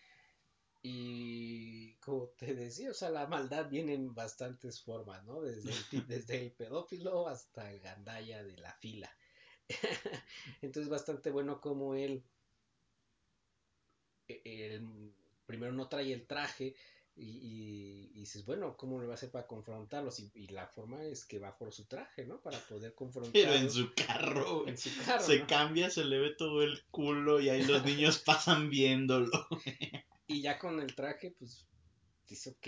B: Y como te decía, o sea, la maldad viene en bastantes formas, ¿no? Desde el, desde el pedófilo hasta el gandaya de la fila. Entonces, bastante bueno como él, e, primero no trae el traje y, dices, bueno, ¿cómo le va a hacer para confrontarlos? Y, la forma es que va por su traje, ¿no? Para poder confrontarlos.
A: Pero en su carro.
B: En su carro.
A: Se cambia, se le ve todo el culo y ahí los niños pasan viéndolo.
B: y ya con el traje, pues, dice, ok.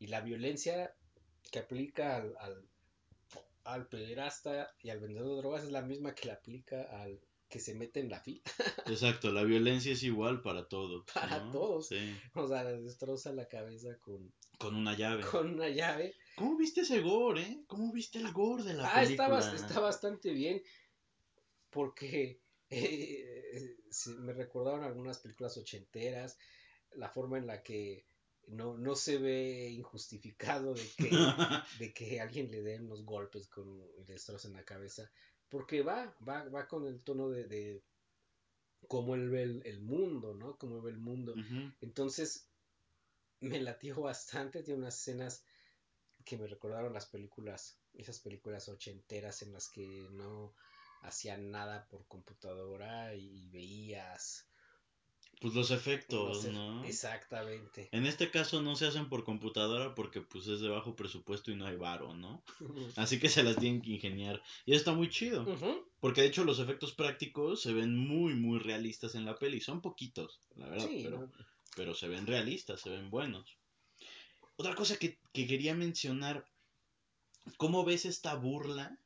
B: Y la violencia que aplica al, al pederasta y al vendedor de drogas es la misma que le aplica al que se mete en la fila.
A: Exacto, la violencia es igual para todos.
B: Para todos. O sea, les destroza la cabeza con...
A: Con una llave.
B: Con una llave.
A: ¿Cómo viste ese gore, eh? ¿Cómo viste el gore de la ah, película?
B: Está, está bastante bien porque eh, me recordaron algunas películas ochenteras, la forma en la que no, no se ve injustificado de que, de que alguien le den unos golpes con y le destrocen la cabeza, porque va, va, va con el tono de, de cómo él ve el, mundo, ¿no? Cómo ve el mundo. Entonces, me latió bastante, tiene unas escenas que me recordaron las películas, esas películas ochenteras en las que no hacían nada por computadora y veías
A: pues los efectos, ¿no?
B: Exactamente.
A: En este caso no se hacen por computadora porque pues es de bajo presupuesto y no hay varo, ¿no? Así que se las tienen que ingeniar. Y está muy chido. Porque de hecho los efectos prácticos se ven muy, muy realistas en la peli. Son poquitos, la verdad. pero, pero se ven realistas, se ven buenos. Otra cosa que, que quería mencionar. ¿Cómo ves esta burla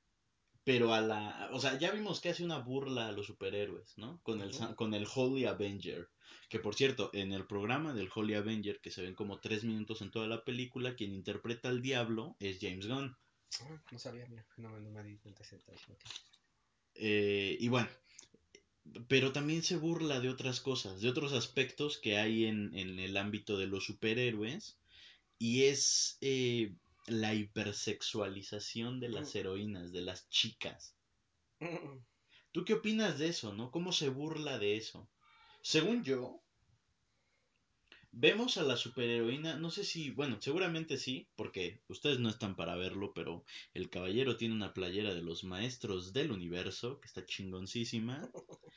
A: pero a la, o sea, ya vimos que hace una burla a los superhéroes, ¿no? Con el, con el Holy Avenger. Que por cierto, en el programa del Holy Avenger, que se ven como tres minutos en toda la película, quien interpreta al diablo es James Gunn.
B: Ah, no sabía, no, me di cuenta
A: eh, y bueno, pero también se burla de otras cosas, de otros aspectos que hay en, en el ámbito de los superhéroes. Y es eh, la hipersexualización de las mm. heroínas, de las chicas. ¿Tú qué opinas de eso, no? ¿Cómo se burla de eso? Según yo, vemos a la superheroína, no sé si, bueno, seguramente sí, porque ustedes no están para verlo, pero el caballero tiene una playera de los maestros del universo, que está chingoncísima.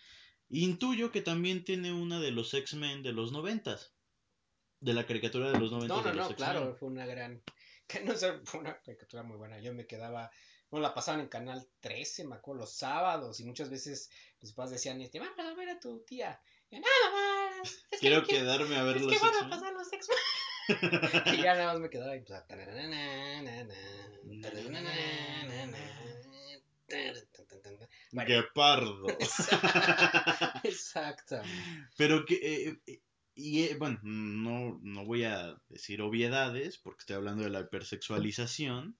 A: Intuyo que también tiene una de los X-Men de los noventas. De la caricatura de los noventas.
B: No, no, no, claro, fue una gran que no sé, fue una caricatura muy buena. Yo me quedaba, bueno, la pasaban en Canal 13, me acuerdo, los sábados, y muchas veces mis papás decían, este, vamos a ver a tu tía. Y nada más.
A: Quiero quedarme a ver los
B: Es que van a pasar los sexos. y ya nada más me quedaba y pues,
A: Guepardo.
B: Exacto.
A: Pero que eh, eh, y eh, bueno, no, no voy a decir obviedades porque estoy hablando de la hipersexualización,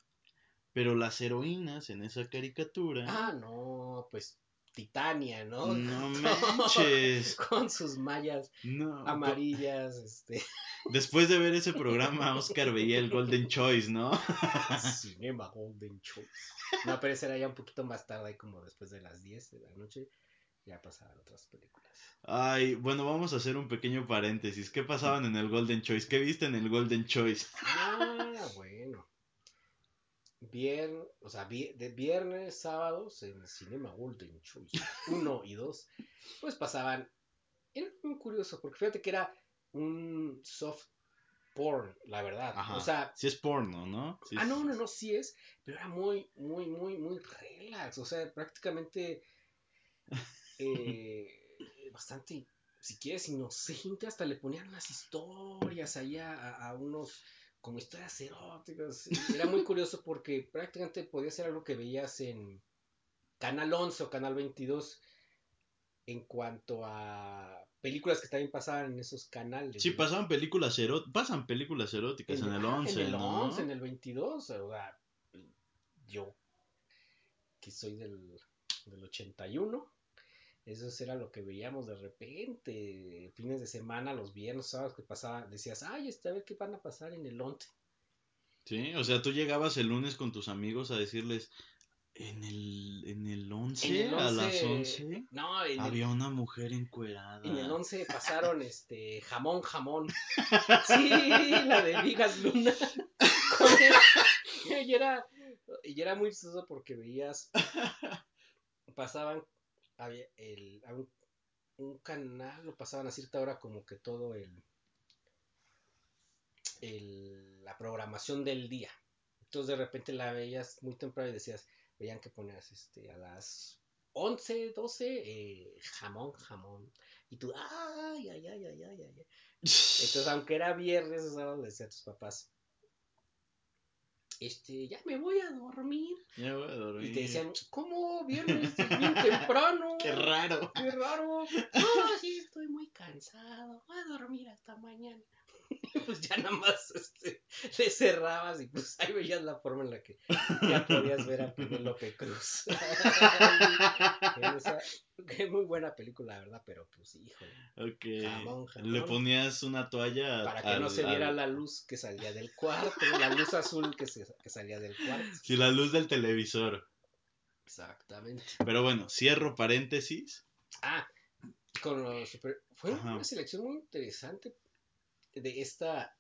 A: pero las heroínas en esa caricatura...
B: Ah, no, pues Titania, ¿no?
A: No manches.
B: Con sus mallas
A: No,
B: amarillas, este.
A: Después de ver ese programa, Oscar veía el Golden Choice, ¿no?
B: Cinema Golden Choice. No, pero ese era ya un poquito más tarde, como después de las 10 de la noche. Ya pasaban otras películas.
A: Ay, bueno, vamos a hacer un pequeño paréntesis. ¿Qué pasaban en el Golden Choice? ¿Qué viste en el Golden Choice?
B: Ah, bueno. Viernes, o sea, de viernes, sábados en Cinema Golden Choice 1 y 2, pues pasaban. Era muy curioso, porque fíjate que era un soft porn, la verdad.
A: Ajá.
B: O sea.
A: Sí es porno, ¿no? Sí
B: ah,
A: es-
B: no, no, no, sí es, pero era muy, muy, muy, muy relax. O sea, prácticamente. Eh, bastante, si quieres, inocente. Hasta le ponían unas historias allá a, a unos. Como historias eróticas. Era muy curioso porque prácticamente podía ser algo que veías en Canal 11 o Canal 22 en cuanto a películas que también pasaban en esos canales.
A: Sí,
B: ¿no?
A: pasaban películas eróticas. Pasan películas eróticas en, el
B: ah,
A: 11,
B: en el
A: ¿no?
B: 11, en el 22. O sea, yo, que soy del, del 81, eso era lo que veíamos de repente. Fines de semana, los viernes, sábados que pasaba, decías, ay, este, a ver qué van a pasar en el 11.
A: Sí, o sea, tú llegabas el lunes con tus amigos a decirles, en el, en el 11,
B: En el
A: a
B: 11,
A: las 11,
B: No, en el,
A: había una mujer encuerada.
B: en el 11 pasaron este jamón, jamón. Sí, la de Vigas Luna. Y era, y era muy chistoso porque veías, pasaban, había el, a un, canal, lo pasaban a cierta hora como que todo el, el, la programación del día. Entonces de repente la veías muy temprano y decías, veían que ponías este, a las 11, 12, eh, jamón, jamón. Y tú, ay, ay, ay, ay, ay, ay. Entonces, aunque era viernes o sábado, decía a tus papás, este, ya me voy a dormir.
A: Ya voy a dormir.
B: Y te decían, ¿cómo viernes? Es bien temprano.
A: Qué raro.
B: Qué raro. No, sí, estoy muy cansado. Voy a dormir hasta mañana. Pues ya nada más este, le cerrabas y pues ahí veías la forma en la que ya podías ver a Penélope Cruz. En esa- que muy buena película, la verdad, pero pues híjole. Jamón, jamón.
A: Le ponías una toalla.
B: Para que no se viera
A: al-
B: la luz que salía del cuarto, la luz azul que, se, que salía del cuarto.
A: Sí, la luz del televisor.
B: Exactamente.
A: Pero bueno, cierro paréntesis.
B: Ah, con los super... Fue
A: Ajá.
B: una selección muy interesante de esta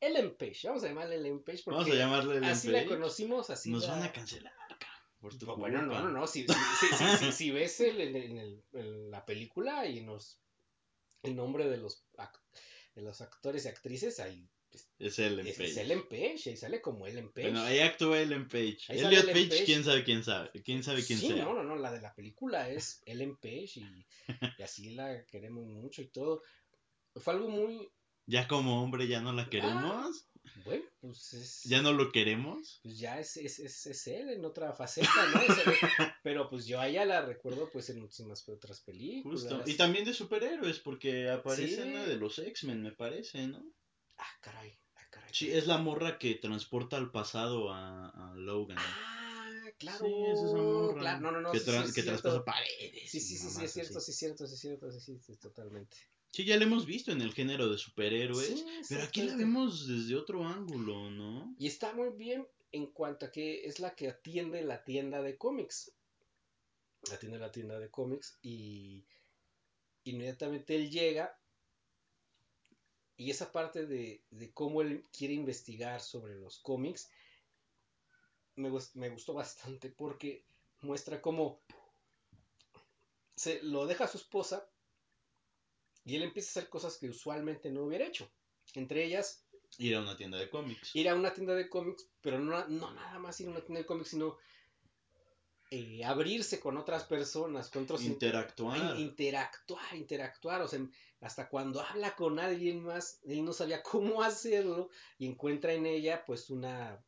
B: Ellen Page. Vamos a llamarla Ellen Page porque
A: Vamos a llamarle el
B: así la conocimos, así
A: Nos
B: la-
A: van a cancelar, por tu
B: No, bueno, no,
A: culpa.
B: no, no. Si, si, si, si- si- si ves el- en, el- en la película y en los, el nombre de los, de los actores y actrices, ahí
A: Es Ellen Page.
B: es Ellen Page, ahí sale como Ellen Page.
A: Bueno, ahí actúa Ellen Page.
B: Ahí
A: Elliot
B: Ellen
A: Page,
B: Page.
A: quién sabe quién sabe. Quién sabe quién
B: sí,
A: sea.
B: no, no, no, la de la película es Ellen Page y, y así la queremos mucho y todo. Fue algo muy,
A: Ya como hombre ya no la queremos.
B: bueno, pues es...
A: Ya no lo queremos.
B: pues ya es, es, es, es él en otra faceta, ¿no? Pero pues yo a ella la recuerdo pues en muchísimas otras películas.
A: Justo. Y también de superhéroes, porque aparece
B: Sí.
A: en la de los X-Men, me parece, ¿no?
B: Ah, caray, ah, caray.
A: Sí, es la morra que transporta al pasado a, a Logan.
B: Ah, claro.
A: Sí, es esa morra.
B: claro. No, no, no.
A: que,
B: sí,
A: tra-
B: sí, es
A: que traspasa paredes.
B: Sí, sí, sí, sí, es cierto, sí, es cierto, sí, es cierto, sí, sí, sí, totalmente.
A: Sí, ya la hemos visto en el género de superhéroes.
B: Sí,
A: pero aquí la vemos desde otro ángulo, ¿no?
B: Y está muy bien en cuanto a que es la que atiende la tienda de cómics. Atiende la tienda de cómics y inmediatamente él llega y esa parte de, de cómo él quiere investigar sobre los cómics me, me gustó bastante porque muestra cómo se lo deja a su esposa y él empieza a hacer cosas que usualmente no hubiera hecho. Entre ellas,
A: Ir a una tienda de cómics.
B: ir a una tienda de cómics, pero no, no nada más ir a una tienda de cómics, sino eh, abrirse con otras personas, con otros
A: Interactuar.
B: in- interactuar, interactuar, o sea, hasta cuando habla con alguien más, él no sabía cómo hacerlo y encuentra en ella pues una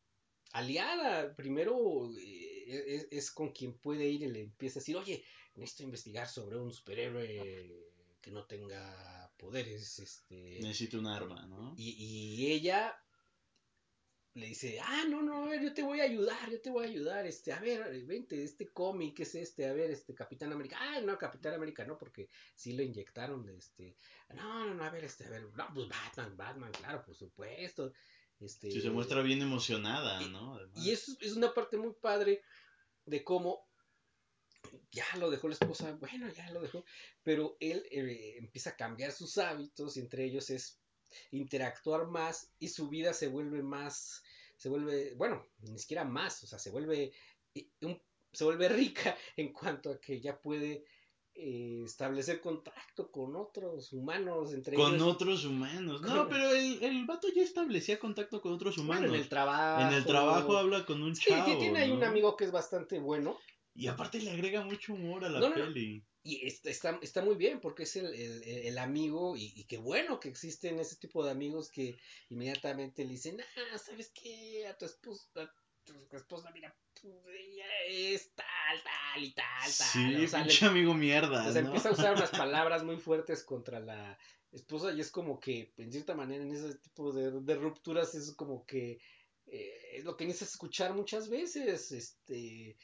B: aliada. Primero eh, es, es con quien puede ir y le empieza a decir, oye, necesito investigar sobre un superhéroe que no tenga poderes, este...
A: Necesito un arma, ¿no?
B: Y, y ella le dice, ah, no, no, a ver, yo te voy a ayudar, yo te voy a ayudar, este, a ver, vente, este cómic, es este? A ver, este, Capitán América, ah, no, Capitán América, no, porque sí le inyectaron, este, no, no, no, a ver, este, a ver, no, pues Batman, Batman, claro, por supuesto, este...
A: Sí, se muestra bien emocionada, ¿no?
B: Y eso es una parte muy padre de cómo ya lo dejó la esposa, bueno, ya lo dejó, pero él eh, empieza a cambiar sus hábitos y entre ellos es interactuar más y su vida se vuelve más, se vuelve, bueno, ni siquiera más, o sea, se vuelve, eh, se vuelve rica en cuanto a que ya puede eh, establecer contacto con otros humanos entre
A: con otros humanos. No pero el, el vato ya establecía contacto con otros humanos
B: en el trabajo.
A: En el trabajo habla con un sí, chavo
B: tiene ahí un amigo que es bastante bueno
A: y aparte le agrega mucho humor a la peli
B: y está, está, muy bien porque es el, el, el amigo y, y, qué bueno que existen ese tipo de amigos que inmediatamente le dicen, ah, ¿sabes qué? A tu esposa, a tu esposa, mira, pues, ella es tal, tal y tal, tal.
A: Sí, o sea, le, amigo mierda.
B: O sea, empieza a usar unas palabras muy fuertes contra la esposa y es como que, en cierta manera, en ese tipo de, de rupturas es como que eh, es lo que necesitas escuchar muchas veces, este,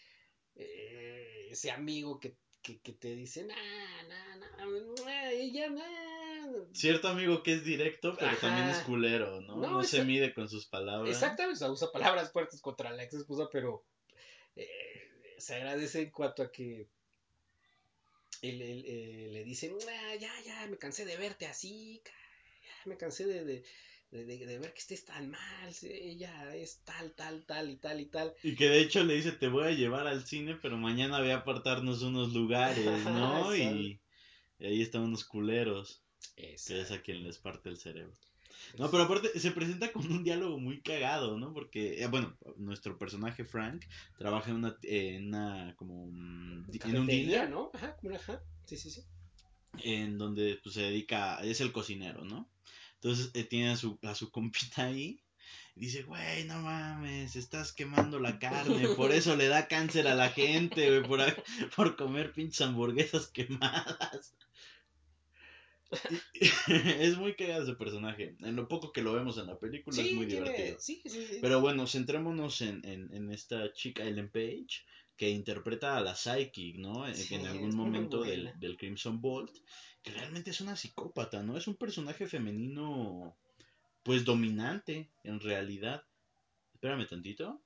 B: eh, ese amigo que que, que te no, no, ella, no.
A: Cierto amigo que es directo, pero Ajá. también es culero, ¿no? No, no se mide con sus palabras.
B: Exactamente, o sea, usa palabras fuertes contra la ex esposa, pero eh, se agradece en cuanto a que él, él, eh, le dicen, ah, ya, ya, me cansé de verte así, ya, me cansé de, de de, de, de, ver que estés tan mal, ella es tal, tal, tal y tal y tal.
A: Y que de hecho le dice, te voy a llevar al cine, pero mañana voy a apartarnos unos lugares, ¿no? y, y, ahí están unos culeros, Exacto. que es a quien les parte el cerebro. No, pero aparte se presenta con un diálogo muy cagado, ¿no? Porque, eh, bueno, nuestro personaje Frank trabaja en una, en una como,
B: en un ¿no? Ajá, ajá, sí, sí, sí.
A: En donde pues, se dedica, es el cocinero, ¿no? Entonces eh, tiene a su, a su compita ahí. Y dice, güey, no mames, estás quemando la carne. Por eso le da cáncer a la gente, güey, por, por comer pinches hamburguesas quemadas. Es muy cagado ese personaje. En lo poco que lo vemos en la película
B: sí,
A: es muy
B: tiene,
A: divertido.
B: Sí, sí, sí.
A: Pero bueno, centrémonos en, en, en, esta chica Ellen Page que interpreta a la Psychic, ¿no? En algún momento del, del, Crimson Bolt, que realmente es una psicópata, ¿no? Es un personaje femenino, pues dominante, en realidad. Espérame tantito.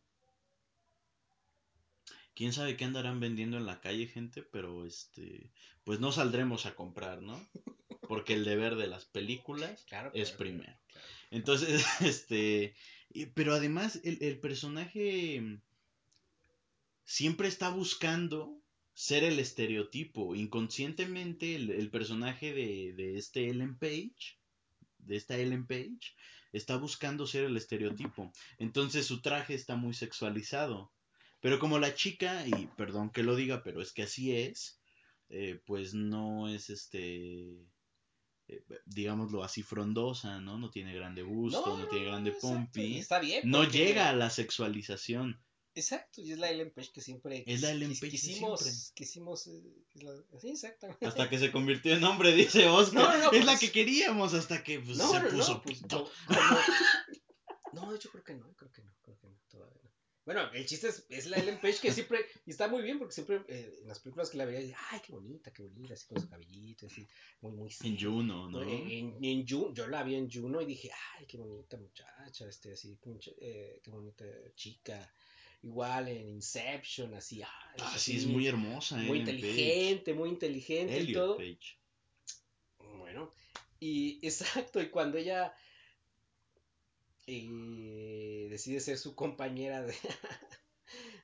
A: Quién sabe qué andarán vendiendo en la calle, gente, pero este, pues no saldremos a comprar, ¿no? Porque el deber de las películas
B: claro,
A: es
B: claro,
A: primero.
B: claro.
A: Entonces, este, pero además el, el personaje siempre está buscando ser el estereotipo. Inconscientemente el, el personaje de, de, este Ellen Page, de esta Ellen Page, está buscando ser el estereotipo. Entonces su traje está muy sexualizado. Pero como la chica, y perdón que lo diga, pero es que así es, eh, pues no es este... Eh, digámoslo así, frondosa, ¿no? No tiene grande busto, no, no tiene grande pompi.
B: Está bien.
A: No llega a la sexualización.
B: Exacto, y es la Ellen Page que siempre
A: es la Ellen Page
B: quisimos,
A: siempre.
B: quisimos, eh, la, sí, exactamente.
A: Hasta que se convirtió en hombre, dice Oscar.
B: No, no, no,
A: es
B: pues,
A: la que queríamos hasta que pues, se puso
B: no, pues,
A: pito.
B: no, de hecho creo que no, creo que no, creo que no, todavía no. Bueno, el chiste es, es la Ellen Page que siempre, y está muy bien porque siempre eh, en las películas que la veía, ay, qué bonita, qué bonita, así con su cabellito, así, muy, muy
A: En Juno, ¿no?
B: En, en Juno, yo la vi en Juno y dije, ay, qué bonita muchacha, este, así, eh, qué bonita chica. Igual en Inception, así, ay,
A: Ah,
B: así,
A: sí, es muy hermosa,
B: muy
A: Ellen
B: inteligente, muy inteligente y todo.
A: Page.
B: Bueno, y exacto, y cuando ella eh, decide ser su compañera de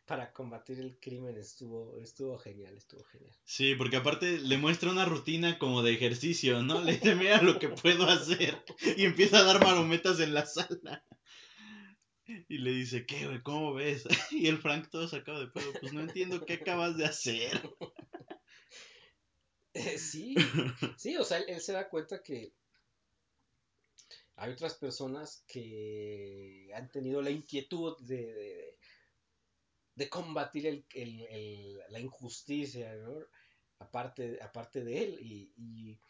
B: para combatir el crimen estuvo estuvo genial, estuvo genial.
A: Sí, porque aparte le muestra una rutina como de ejercicio, ¿no? Le dice, mira lo que puedo hacer. Y empieza a dar marometas en la sala. Y le dice, ¿qué, güey? ¿Cómo ves? Y el Frank todo sacado de pedo, pues no entiendo qué acabas de hacer.
B: Sí, sí, o sea, él, él se da cuenta que hay otras personas que han tenido la inquietud de, de, de combatir el, el, el, la injusticia, ¿no? aparte, aparte de él, y, y,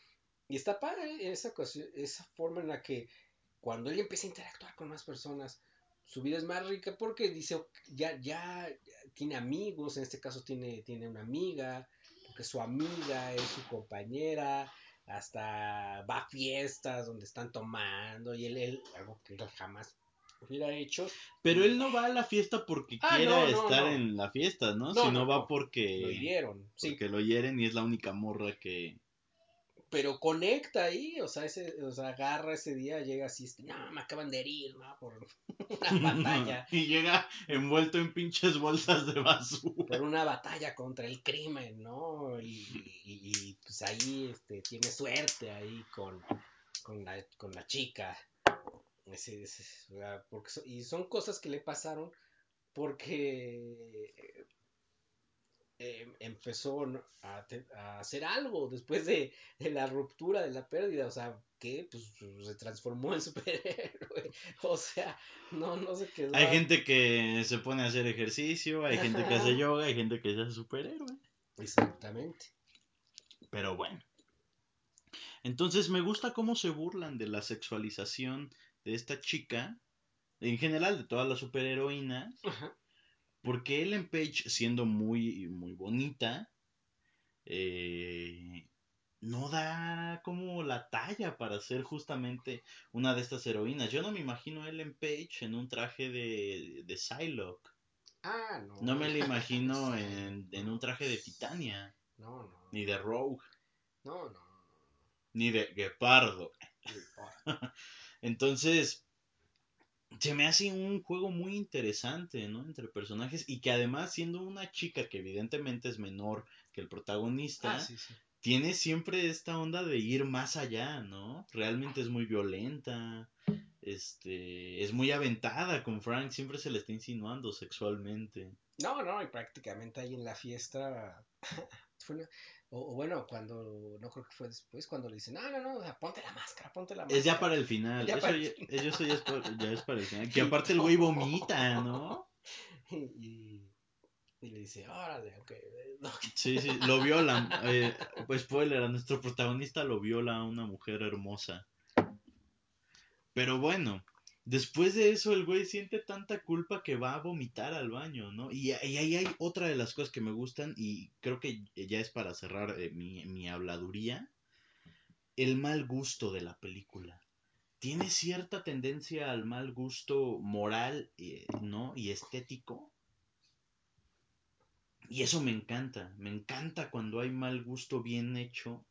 B: Y está padre esa, esa forma en la que cuando ella empieza a interactuar con más personas, su vida es más rica porque dice, ya, ya tiene amigos, en este caso tiene, tiene una amiga, porque su amiga es su compañera, hasta va a fiestas donde están tomando y él, él algo que él jamás hubiera hecho.
A: Pero él no va a la fiesta porque ah, quiera estar en la fiesta, ¿no? Sino va porque
B: lo hirieron,
A: porque lo hieren y es la única morra que
B: pero conecta ahí, o sea, ese, o sea, agarra ese día, llega así, este, no, me acaban de herir, ¿no? Por una batalla.
A: y llega envuelto en pinches bolsas de basura.
B: Por una batalla contra el crimen, ¿no? Y, y, pues ahí este, tiene suerte ahí con, con, la, con la chica. Ese, ese, porque y son cosas que le pasaron porque Em, empezó a, hacer algo después de, la ruptura, de la pérdida, o sea, que pues se transformó en superhéroe, o sea, no, no sé qué.
A: Hay gente que se pone a hacer ejercicio, hay gente que hace yoga, hay gente que se hace superhéroe.
B: Exactamente.
A: Pero bueno. Entonces me gusta cómo se burlan de la sexualización de esta chica, en general de todas las superheroínas. Ajá porque Ellen Page, siendo muy, muy bonita, eh, no da como la talla para ser justamente una de estas heroínas. Yo no me imagino a Ellen Page en un traje de, de Psylocke.
B: Ah, no.
A: No me la imagino en, en, un traje de Titania.
B: No, no.
A: Ni de Rogue.
B: No, no.
A: Ni de Gepardo. Entonces, se me hace un juego muy interesante, ¿no? Entre personajes y que además siendo una chica que evidentemente es menor que el protagonista,
B: ah,
A: tiene siempre esta onda de ir más allá, ¿no? Realmente es muy violenta, este, es muy aventada con Frank, siempre se le está insinuando sexualmente.
B: No, no, y prácticamente ahí en la fiesta O, bueno, cuando, no creo que fue después, cuando le dicen, no, no, no, ponte la máscara, ponte la máscara.
A: Es ya para el final, eso, ya, eso ya, es para, ya, es para, el final. Que aparte el güey vomita, ¿no?
B: Y, y, le dice, órale, ok.
A: Sí, sí, lo viola. Eh, pues spoiler, a nuestro protagonista lo viola a una mujer hermosa. Pero bueno, Después de eso, el güey siente tanta culpa que va a vomitar al baño, ¿no? Y, ahí hay otra de las cosas que me gustan, y creo que ya es para cerrar eh, mi, habladuría, el mal gusto de la película. Tiene cierta tendencia al mal gusto moral, eh, ¿no? Y estético. Y eso me encanta, me encanta cuando hay mal gusto bien hecho.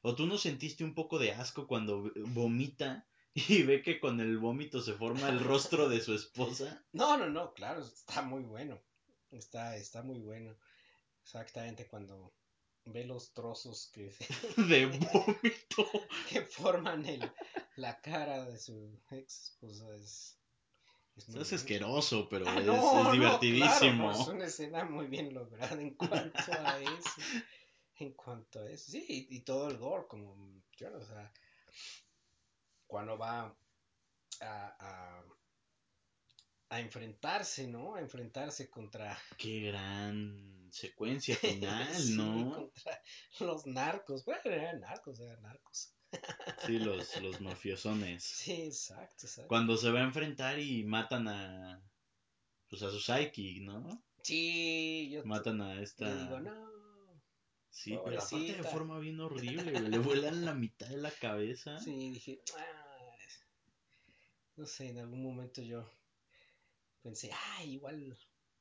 A: ¿O tú no sentiste un poco de asco cuando vomita y ve que con el vómito se forma el rostro de su esposa.
B: No, no, no, claro, está muy bueno. Está, está muy bueno. Exactamente cuando ve los trozos que
A: de vómito
B: que forman el, la cara de su ex esposa es
A: es, asqueroso, pero ah, es, divertidísimo.
B: es una escena muy bien lograda en cuanto a eso. En cuanto a eso. Sí, y, todo el gore, como yo, o sea, cuando va a, a, enfrentarse, ¿no? A enfrentarse contra...
A: Qué gran secuencia final, ¿no?
B: contra los narcos. Bueno, eran narcos, eran narcos.
A: Sí, los, los mafiosones.
B: Sí, exacto, exacto.
A: Cuando se va a enfrentar y matan a... Pues a su psychic, ¿no?
B: Sí, yo...
A: Matan a esta...
B: Yo digo, no,
A: Sí, pero aparte de forma bien horrible, Le vuelan la mitad de la cabeza.
B: Sí, dije, ah, no sé, en algún momento yo pensé, ah, igual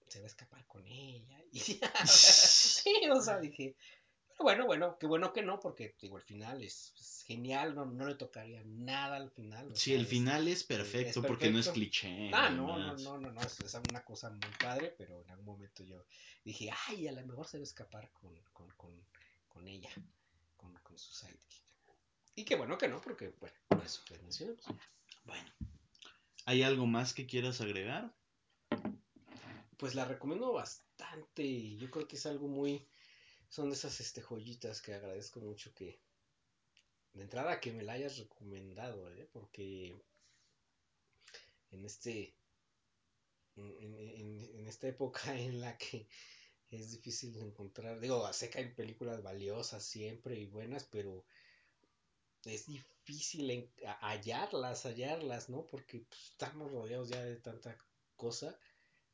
B: se va a escapar con ella. Y sí, o sea, dije, pero bueno, bueno, qué bueno que no, porque digo, el final es, genial, no, no le tocaría nada al final.
A: sí, el final es perfecto, porque no es cliché.
B: Ah, no, no, no, no, no, es, una cosa muy padre, pero en algún momento yo dije, ay, a lo mejor se va a escapar con, con, con, con ella, con, con su sidekick. Y qué bueno que no, porque, bueno, por eso que mencionamos.
A: Bueno, ¿hay algo más que quieras agregar?
B: Pues la recomiendo bastante, yo creo que es algo muy, son de esas este, joyitas que agradezco mucho que, de entrada que me la hayas recomendado, ¿eh? porque en este en, esta época en la que es difícil encontrar, digo, sé que hay películas valiosas siempre y buenas, pero es difícil hallarlas, hallarlas, ¿no? Porque pues, estamos rodeados ya de tanta cosa.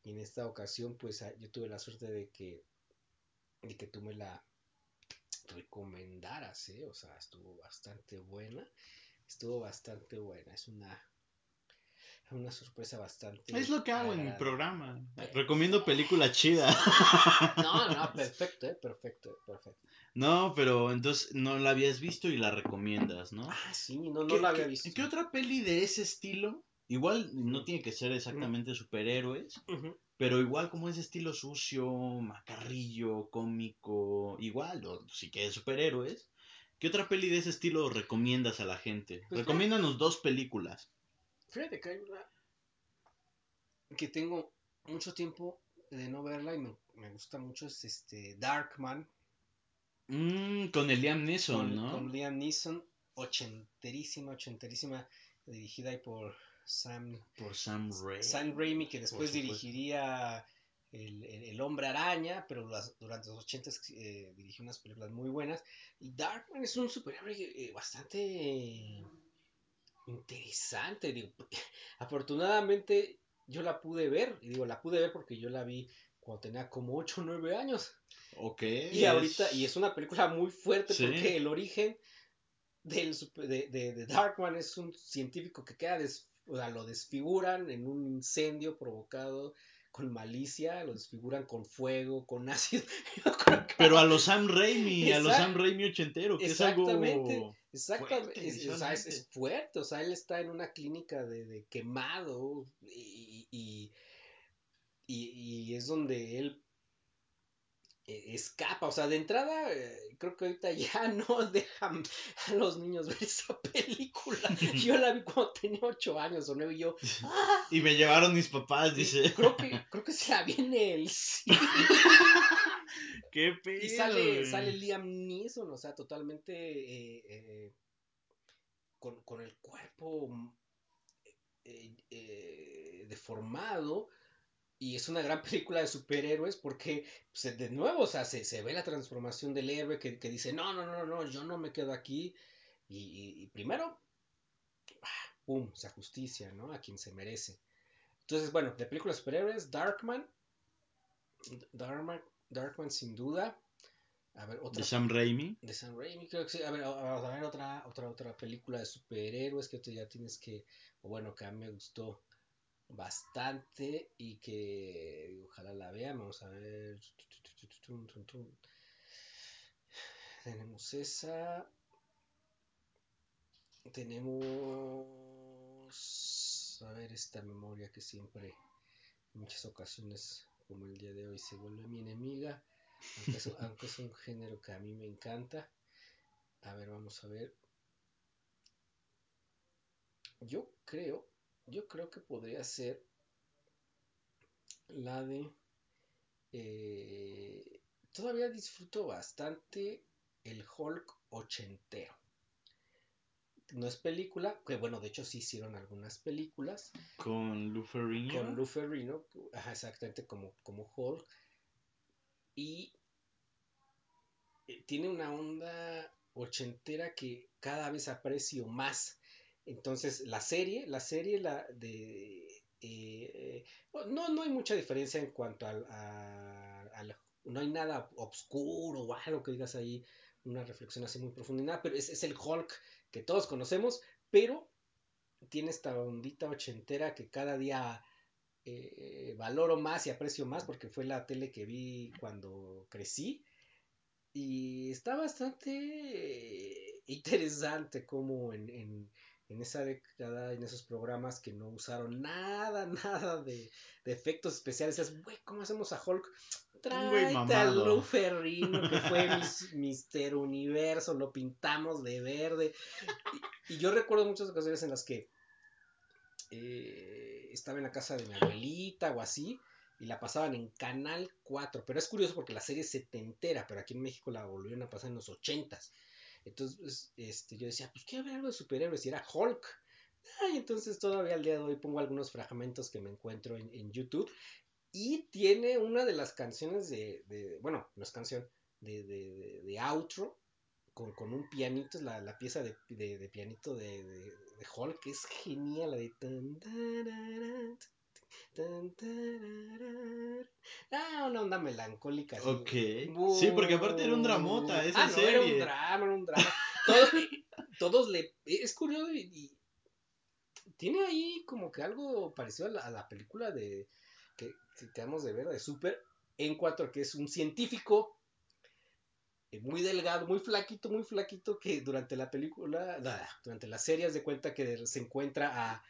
B: Y en esta ocasión, pues ah, yo tuve la suerte de que, de que tú me la recomendaras, ¿eh? O sea, estuvo bastante buena. Estuvo bastante buena. Es una una sorpresa bastante.
A: Es lo que hago en mi programa. Recomiendo película chida.
B: No, no, perfecto, eh, perfecto, perfecto.
A: No, pero entonces no la habías visto y la recomiendas, ¿no?
B: Ah, sí, no, no la había visto.
A: ¿Qué otra peli de ese estilo? Igual no tiene que ser exactamente superhéroes, pero igual como ese estilo sucio, macarrillo, cómico, igual, o si quieres superhéroes. ¿Qué otra peli de ese estilo recomiendas a la gente? Pues Recomiéndanos dos películas.
B: Fíjate que hay una que tengo mucho tiempo de no verla y me, gusta mucho, es este Darkman.
A: Mm, con el Liam Neeson, ¿no?
B: Con Liam Neeson, ochenterísima, ochenterísima, dirigida ahí por Sam,
A: por Sam Raimi.
B: Sam Raimi, que después dirigiría el, Hombre Araña, pero durante los ochentas eh, dirigió unas películas muy buenas. Y Darkman es un superhéroe eh, bastante interesante. Digo, afortunadamente yo la pude ver, y digo, la pude ver porque yo la vi cuando tenía como 8 o 9 años.
A: Ok.
B: Y ahorita, y es una película muy fuerte porque el origen del, de, de, Darkman es un científico que queda, o sea, lo desfiguran en un incendio provocado con malicia, lo desfiguran con fuego, con ácido.
A: Pero a los Sam Raimi, a los Sam Raimi ochentero, que
B: es algo Exactamente, es, o sea, es, fuerte, o sea, él está en una clínica de, de quemado y, y, y, es donde él e, escapa, o sea, de entrada eh, creo que ahorita ya no dejan a los niños ver esa película. Yo la vi cuando tenía ocho años o nueve y yo... ¡ah!
A: Y me llevaron mis papás, dice.
B: Creo que, creo que se la viene el
A: Qué pedo.
B: Y sale, sale Liam Neeson, o sea, totalmente eh, eh, con, con, el cuerpo deformado y es una gran película de superhéroes porque, pues, de nuevo, o sea, se, ve la transformación del héroe que, dice, no, no, no, no, yo no me quedo aquí. Y, primero, ¡pum!, se justicia, ¿no? A quien se merece. Entonces, bueno, de películas de superhéroes, Darkman. Darkman, Darkman sin duda. A ver, otra.
A: De Sam Raimi.
B: De Sam Raimi, creo que sí. A ver, a ver otra, otra, otra película de superhéroes que tú ya tienes que, bueno, que a mí me gustó bastante y que ojalá la vean. Vamos a ver. Tenemos esa. Tenemos. A ver, esta memoria que siempre, en muchas ocasiones, como el día de hoy, se vuelve mi enemiga. Aunque es, aunque es un género que a mí me encanta. A ver, vamos a ver. Yo creo yo creo que podría ser la de... Eh, todavía disfruto bastante el Hulk ochentero. No es película, que bueno, de hecho sí hicieron algunas películas.
A: Con Lou Ferrigno.
B: Con Lou Ferrigno, exactamente como, como Hulk. Y eh, tiene una onda ochentera que cada vez aprecio más. Entonces, la serie, la serie la de... Eh, no, no hay mucha diferencia en cuanto al, a, No hay nada oscuro o algo que digas ahí, una reflexión así muy profunda, pero es, es el Hulk que todos conocemos, pero tiene esta ondita ochentera que cada día eh, valoro más y aprecio más porque fue la tele que vi cuando crecí y está bastante interesante como en, en esa década, en esos programas que no usaron nada, nada de, efectos especiales. Es, güey, ¿cómo hacemos a Hulk? Tráete a Lou Ferrino, que fue Mister Universo, lo pintamos de verde. Y, yo recuerdo muchas ocasiones en las que eh, estaba en la casa de mi abuelita o así, y la pasaban en Canal 4. Pero es curioso porque la serie se te entera, pero aquí en México la volvieron a pasar en los 80s. Entonces, este, yo decía, pues quiero ver algo de superhéroes y era Hulk. Y entonces todavía al día de hoy pongo algunos fragmentos que me encuentro en, YouTube. Y tiene una de las canciones de, bueno, no es canción, de, de, de, outro, con, con un pianito, la, la pieza de, de, pianito de, de, Hulk, que es genial, la de... Ah, una onda melancólica. Así.
A: Ok. Sí, porque aparte era un dramota esa
B: ah, no,
A: serie.
B: era un drama, era un drama. Todos, todos le... Es curioso y, y, tiene ahí como que algo parecido a la, a la película de que, que acabamos de ver de Super en cuanto a que es un científico eh, muy delgado, muy flaquito, muy flaquito, que durante la película, durante las series de cuenta que se encuentra a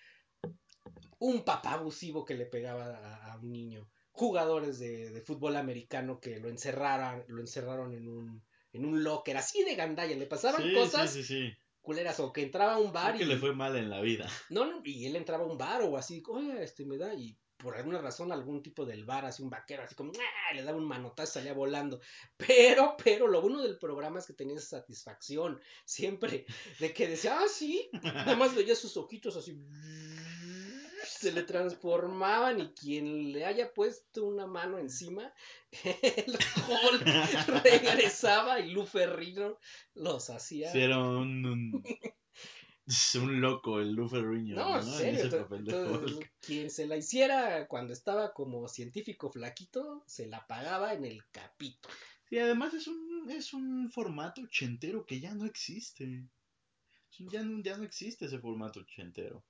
B: un papá abusivo que le pegaba a, a un niño, jugadores de, de, fútbol americano que lo encerraron, lo encerraron en un, en un locker, así de gandalla, le pasaban
A: Sí,
B: cosas
A: sí, sí, sí.
B: culeras, o que entraba a un bar
A: Creo que
B: y...
A: le fue mal en la vida.
B: No, no, y él entraba a un bar o así, oye, este me da, y por alguna razón algún tipo del bar, así un vaquero, así como, le daba un manotazo, salía volando. Pero, pero lo bueno del programa es que tenía esa satisfacción, siempre, de que decía, ah, sí, nada más veía sus ojitos así, se le transformaban y quien le haya puesto una mano encima, el Hulk regresaba y Lu Ferrino los hacía.
A: Era un, un, un loco el Lu Ferrigno,
B: No,
A: ¿no?
B: serio.
A: En ese papel de
B: quien se la hiciera cuando estaba como científico flaquito, se la pagaba en el capítulo.
A: Sí, además es un, es un formato ochentero que ya no existe. Ya no, ya no existe ese formato ochentero.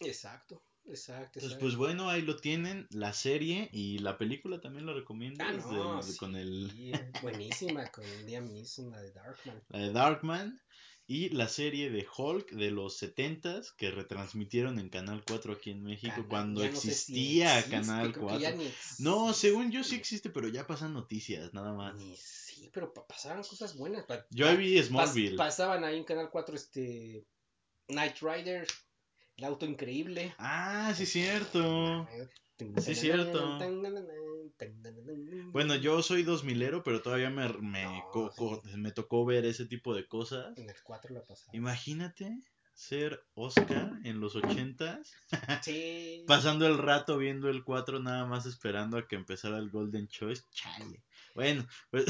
B: Exacto, exacto.
A: Entonces, pues bueno, ahí lo tienen, la serie y la película también la recomiendo.
B: Ah,
A: es
B: no,
A: del-
B: sí,
A: con el,
B: buenísima con Liam Neeson, la de Darkman.
A: la de Darkman y la serie de Hulk de los 70s que retransmitieron en Canal 4 aquí en México
B: Canal-
A: cuando
B: ya no sé si
A: existía
B: existe,
A: Canal
B: creo que ya
A: 4.
B: ni
A: No, según yo sí existe, pero ya pasan noticias, nada más.
B: Ni sí, pero pa- pasaban cosas buenas.
A: Yo ahí vi
B: pas-
A: Smallville.
B: pasaban ahí en Canal 4 este Night Rider, el auto increíble.
A: Ah, sí, cierto. Sí, cierto. Bueno, yo soy dos milero, pero todavía me, me,
B: No, sí.
A: me tocó ver ese tipo de cosas.
B: En el 4 la pasaba.
A: Imagínate ser Oscar en los ochentas,
B: Sí.
A: pasando el rato viendo el 4 nada más esperando a que empezara el Golden Choice. Chale. Bueno, pues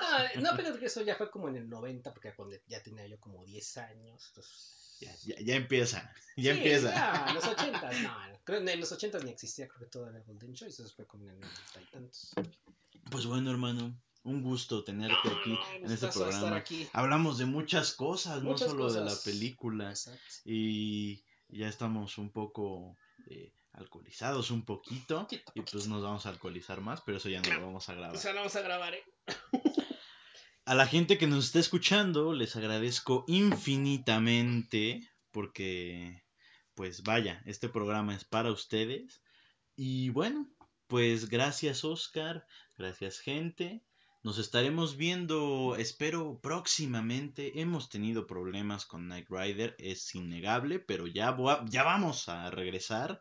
B: Ah, no, pero eso ya fue como en el 90, porque cuando ya tenía yo como 10 años. entonces-
A: ya, ya, ya empieza. Ya
B: Sí,
A: empieza.
B: Ya, en los 80, no, creo en los 80 ni existía, creo que todavía Golden Choice, eso fue como en el 90 y tantos.
A: Pues bueno, hermano, un gusto tenerte
B: No,
A: aquí
B: no,
A: en este programa.
B: aquí.
A: Hablamos de muchas cosas, no
B: Muchas
A: solo de la
B: cosas.
A: película.
B: Exacto.
A: y ya estamos un poco eh, alcoholizados un poquito
B: Poquito,
A: y pues nos vamos a alcoholizar más, pero eso ya no lo vamos a grabar.
B: O sea, no vamos a grabar, ¿eh?
A: A la gente que nos está escuchando les agradezco infinitamente porque pues vaya, este programa es para ustedes y bueno, pues gracias Oscar, gracias gente. Nos estaremos viendo, espero próximamente. Hemos tenido problemas con Knight Rider, es innegable, pero ya, ya vamos a regresar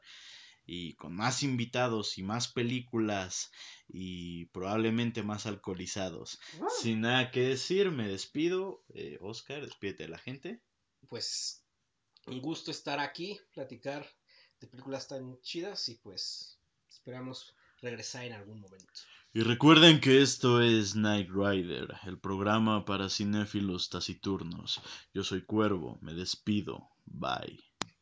A: y con más invitados y más películas y probablemente más alcoholizados. Sin nada que decir, me despido. Eh, Oscar, despídete de la gente.
B: Pues un gusto estar aquí, platicar de películas tan chidas y pues esperamos regresar en algún momento.
A: Y recuerden que esto es Night Rider, el programa para cinéfilos taciturnos. Yo soy Cuervo, me despido. Bye.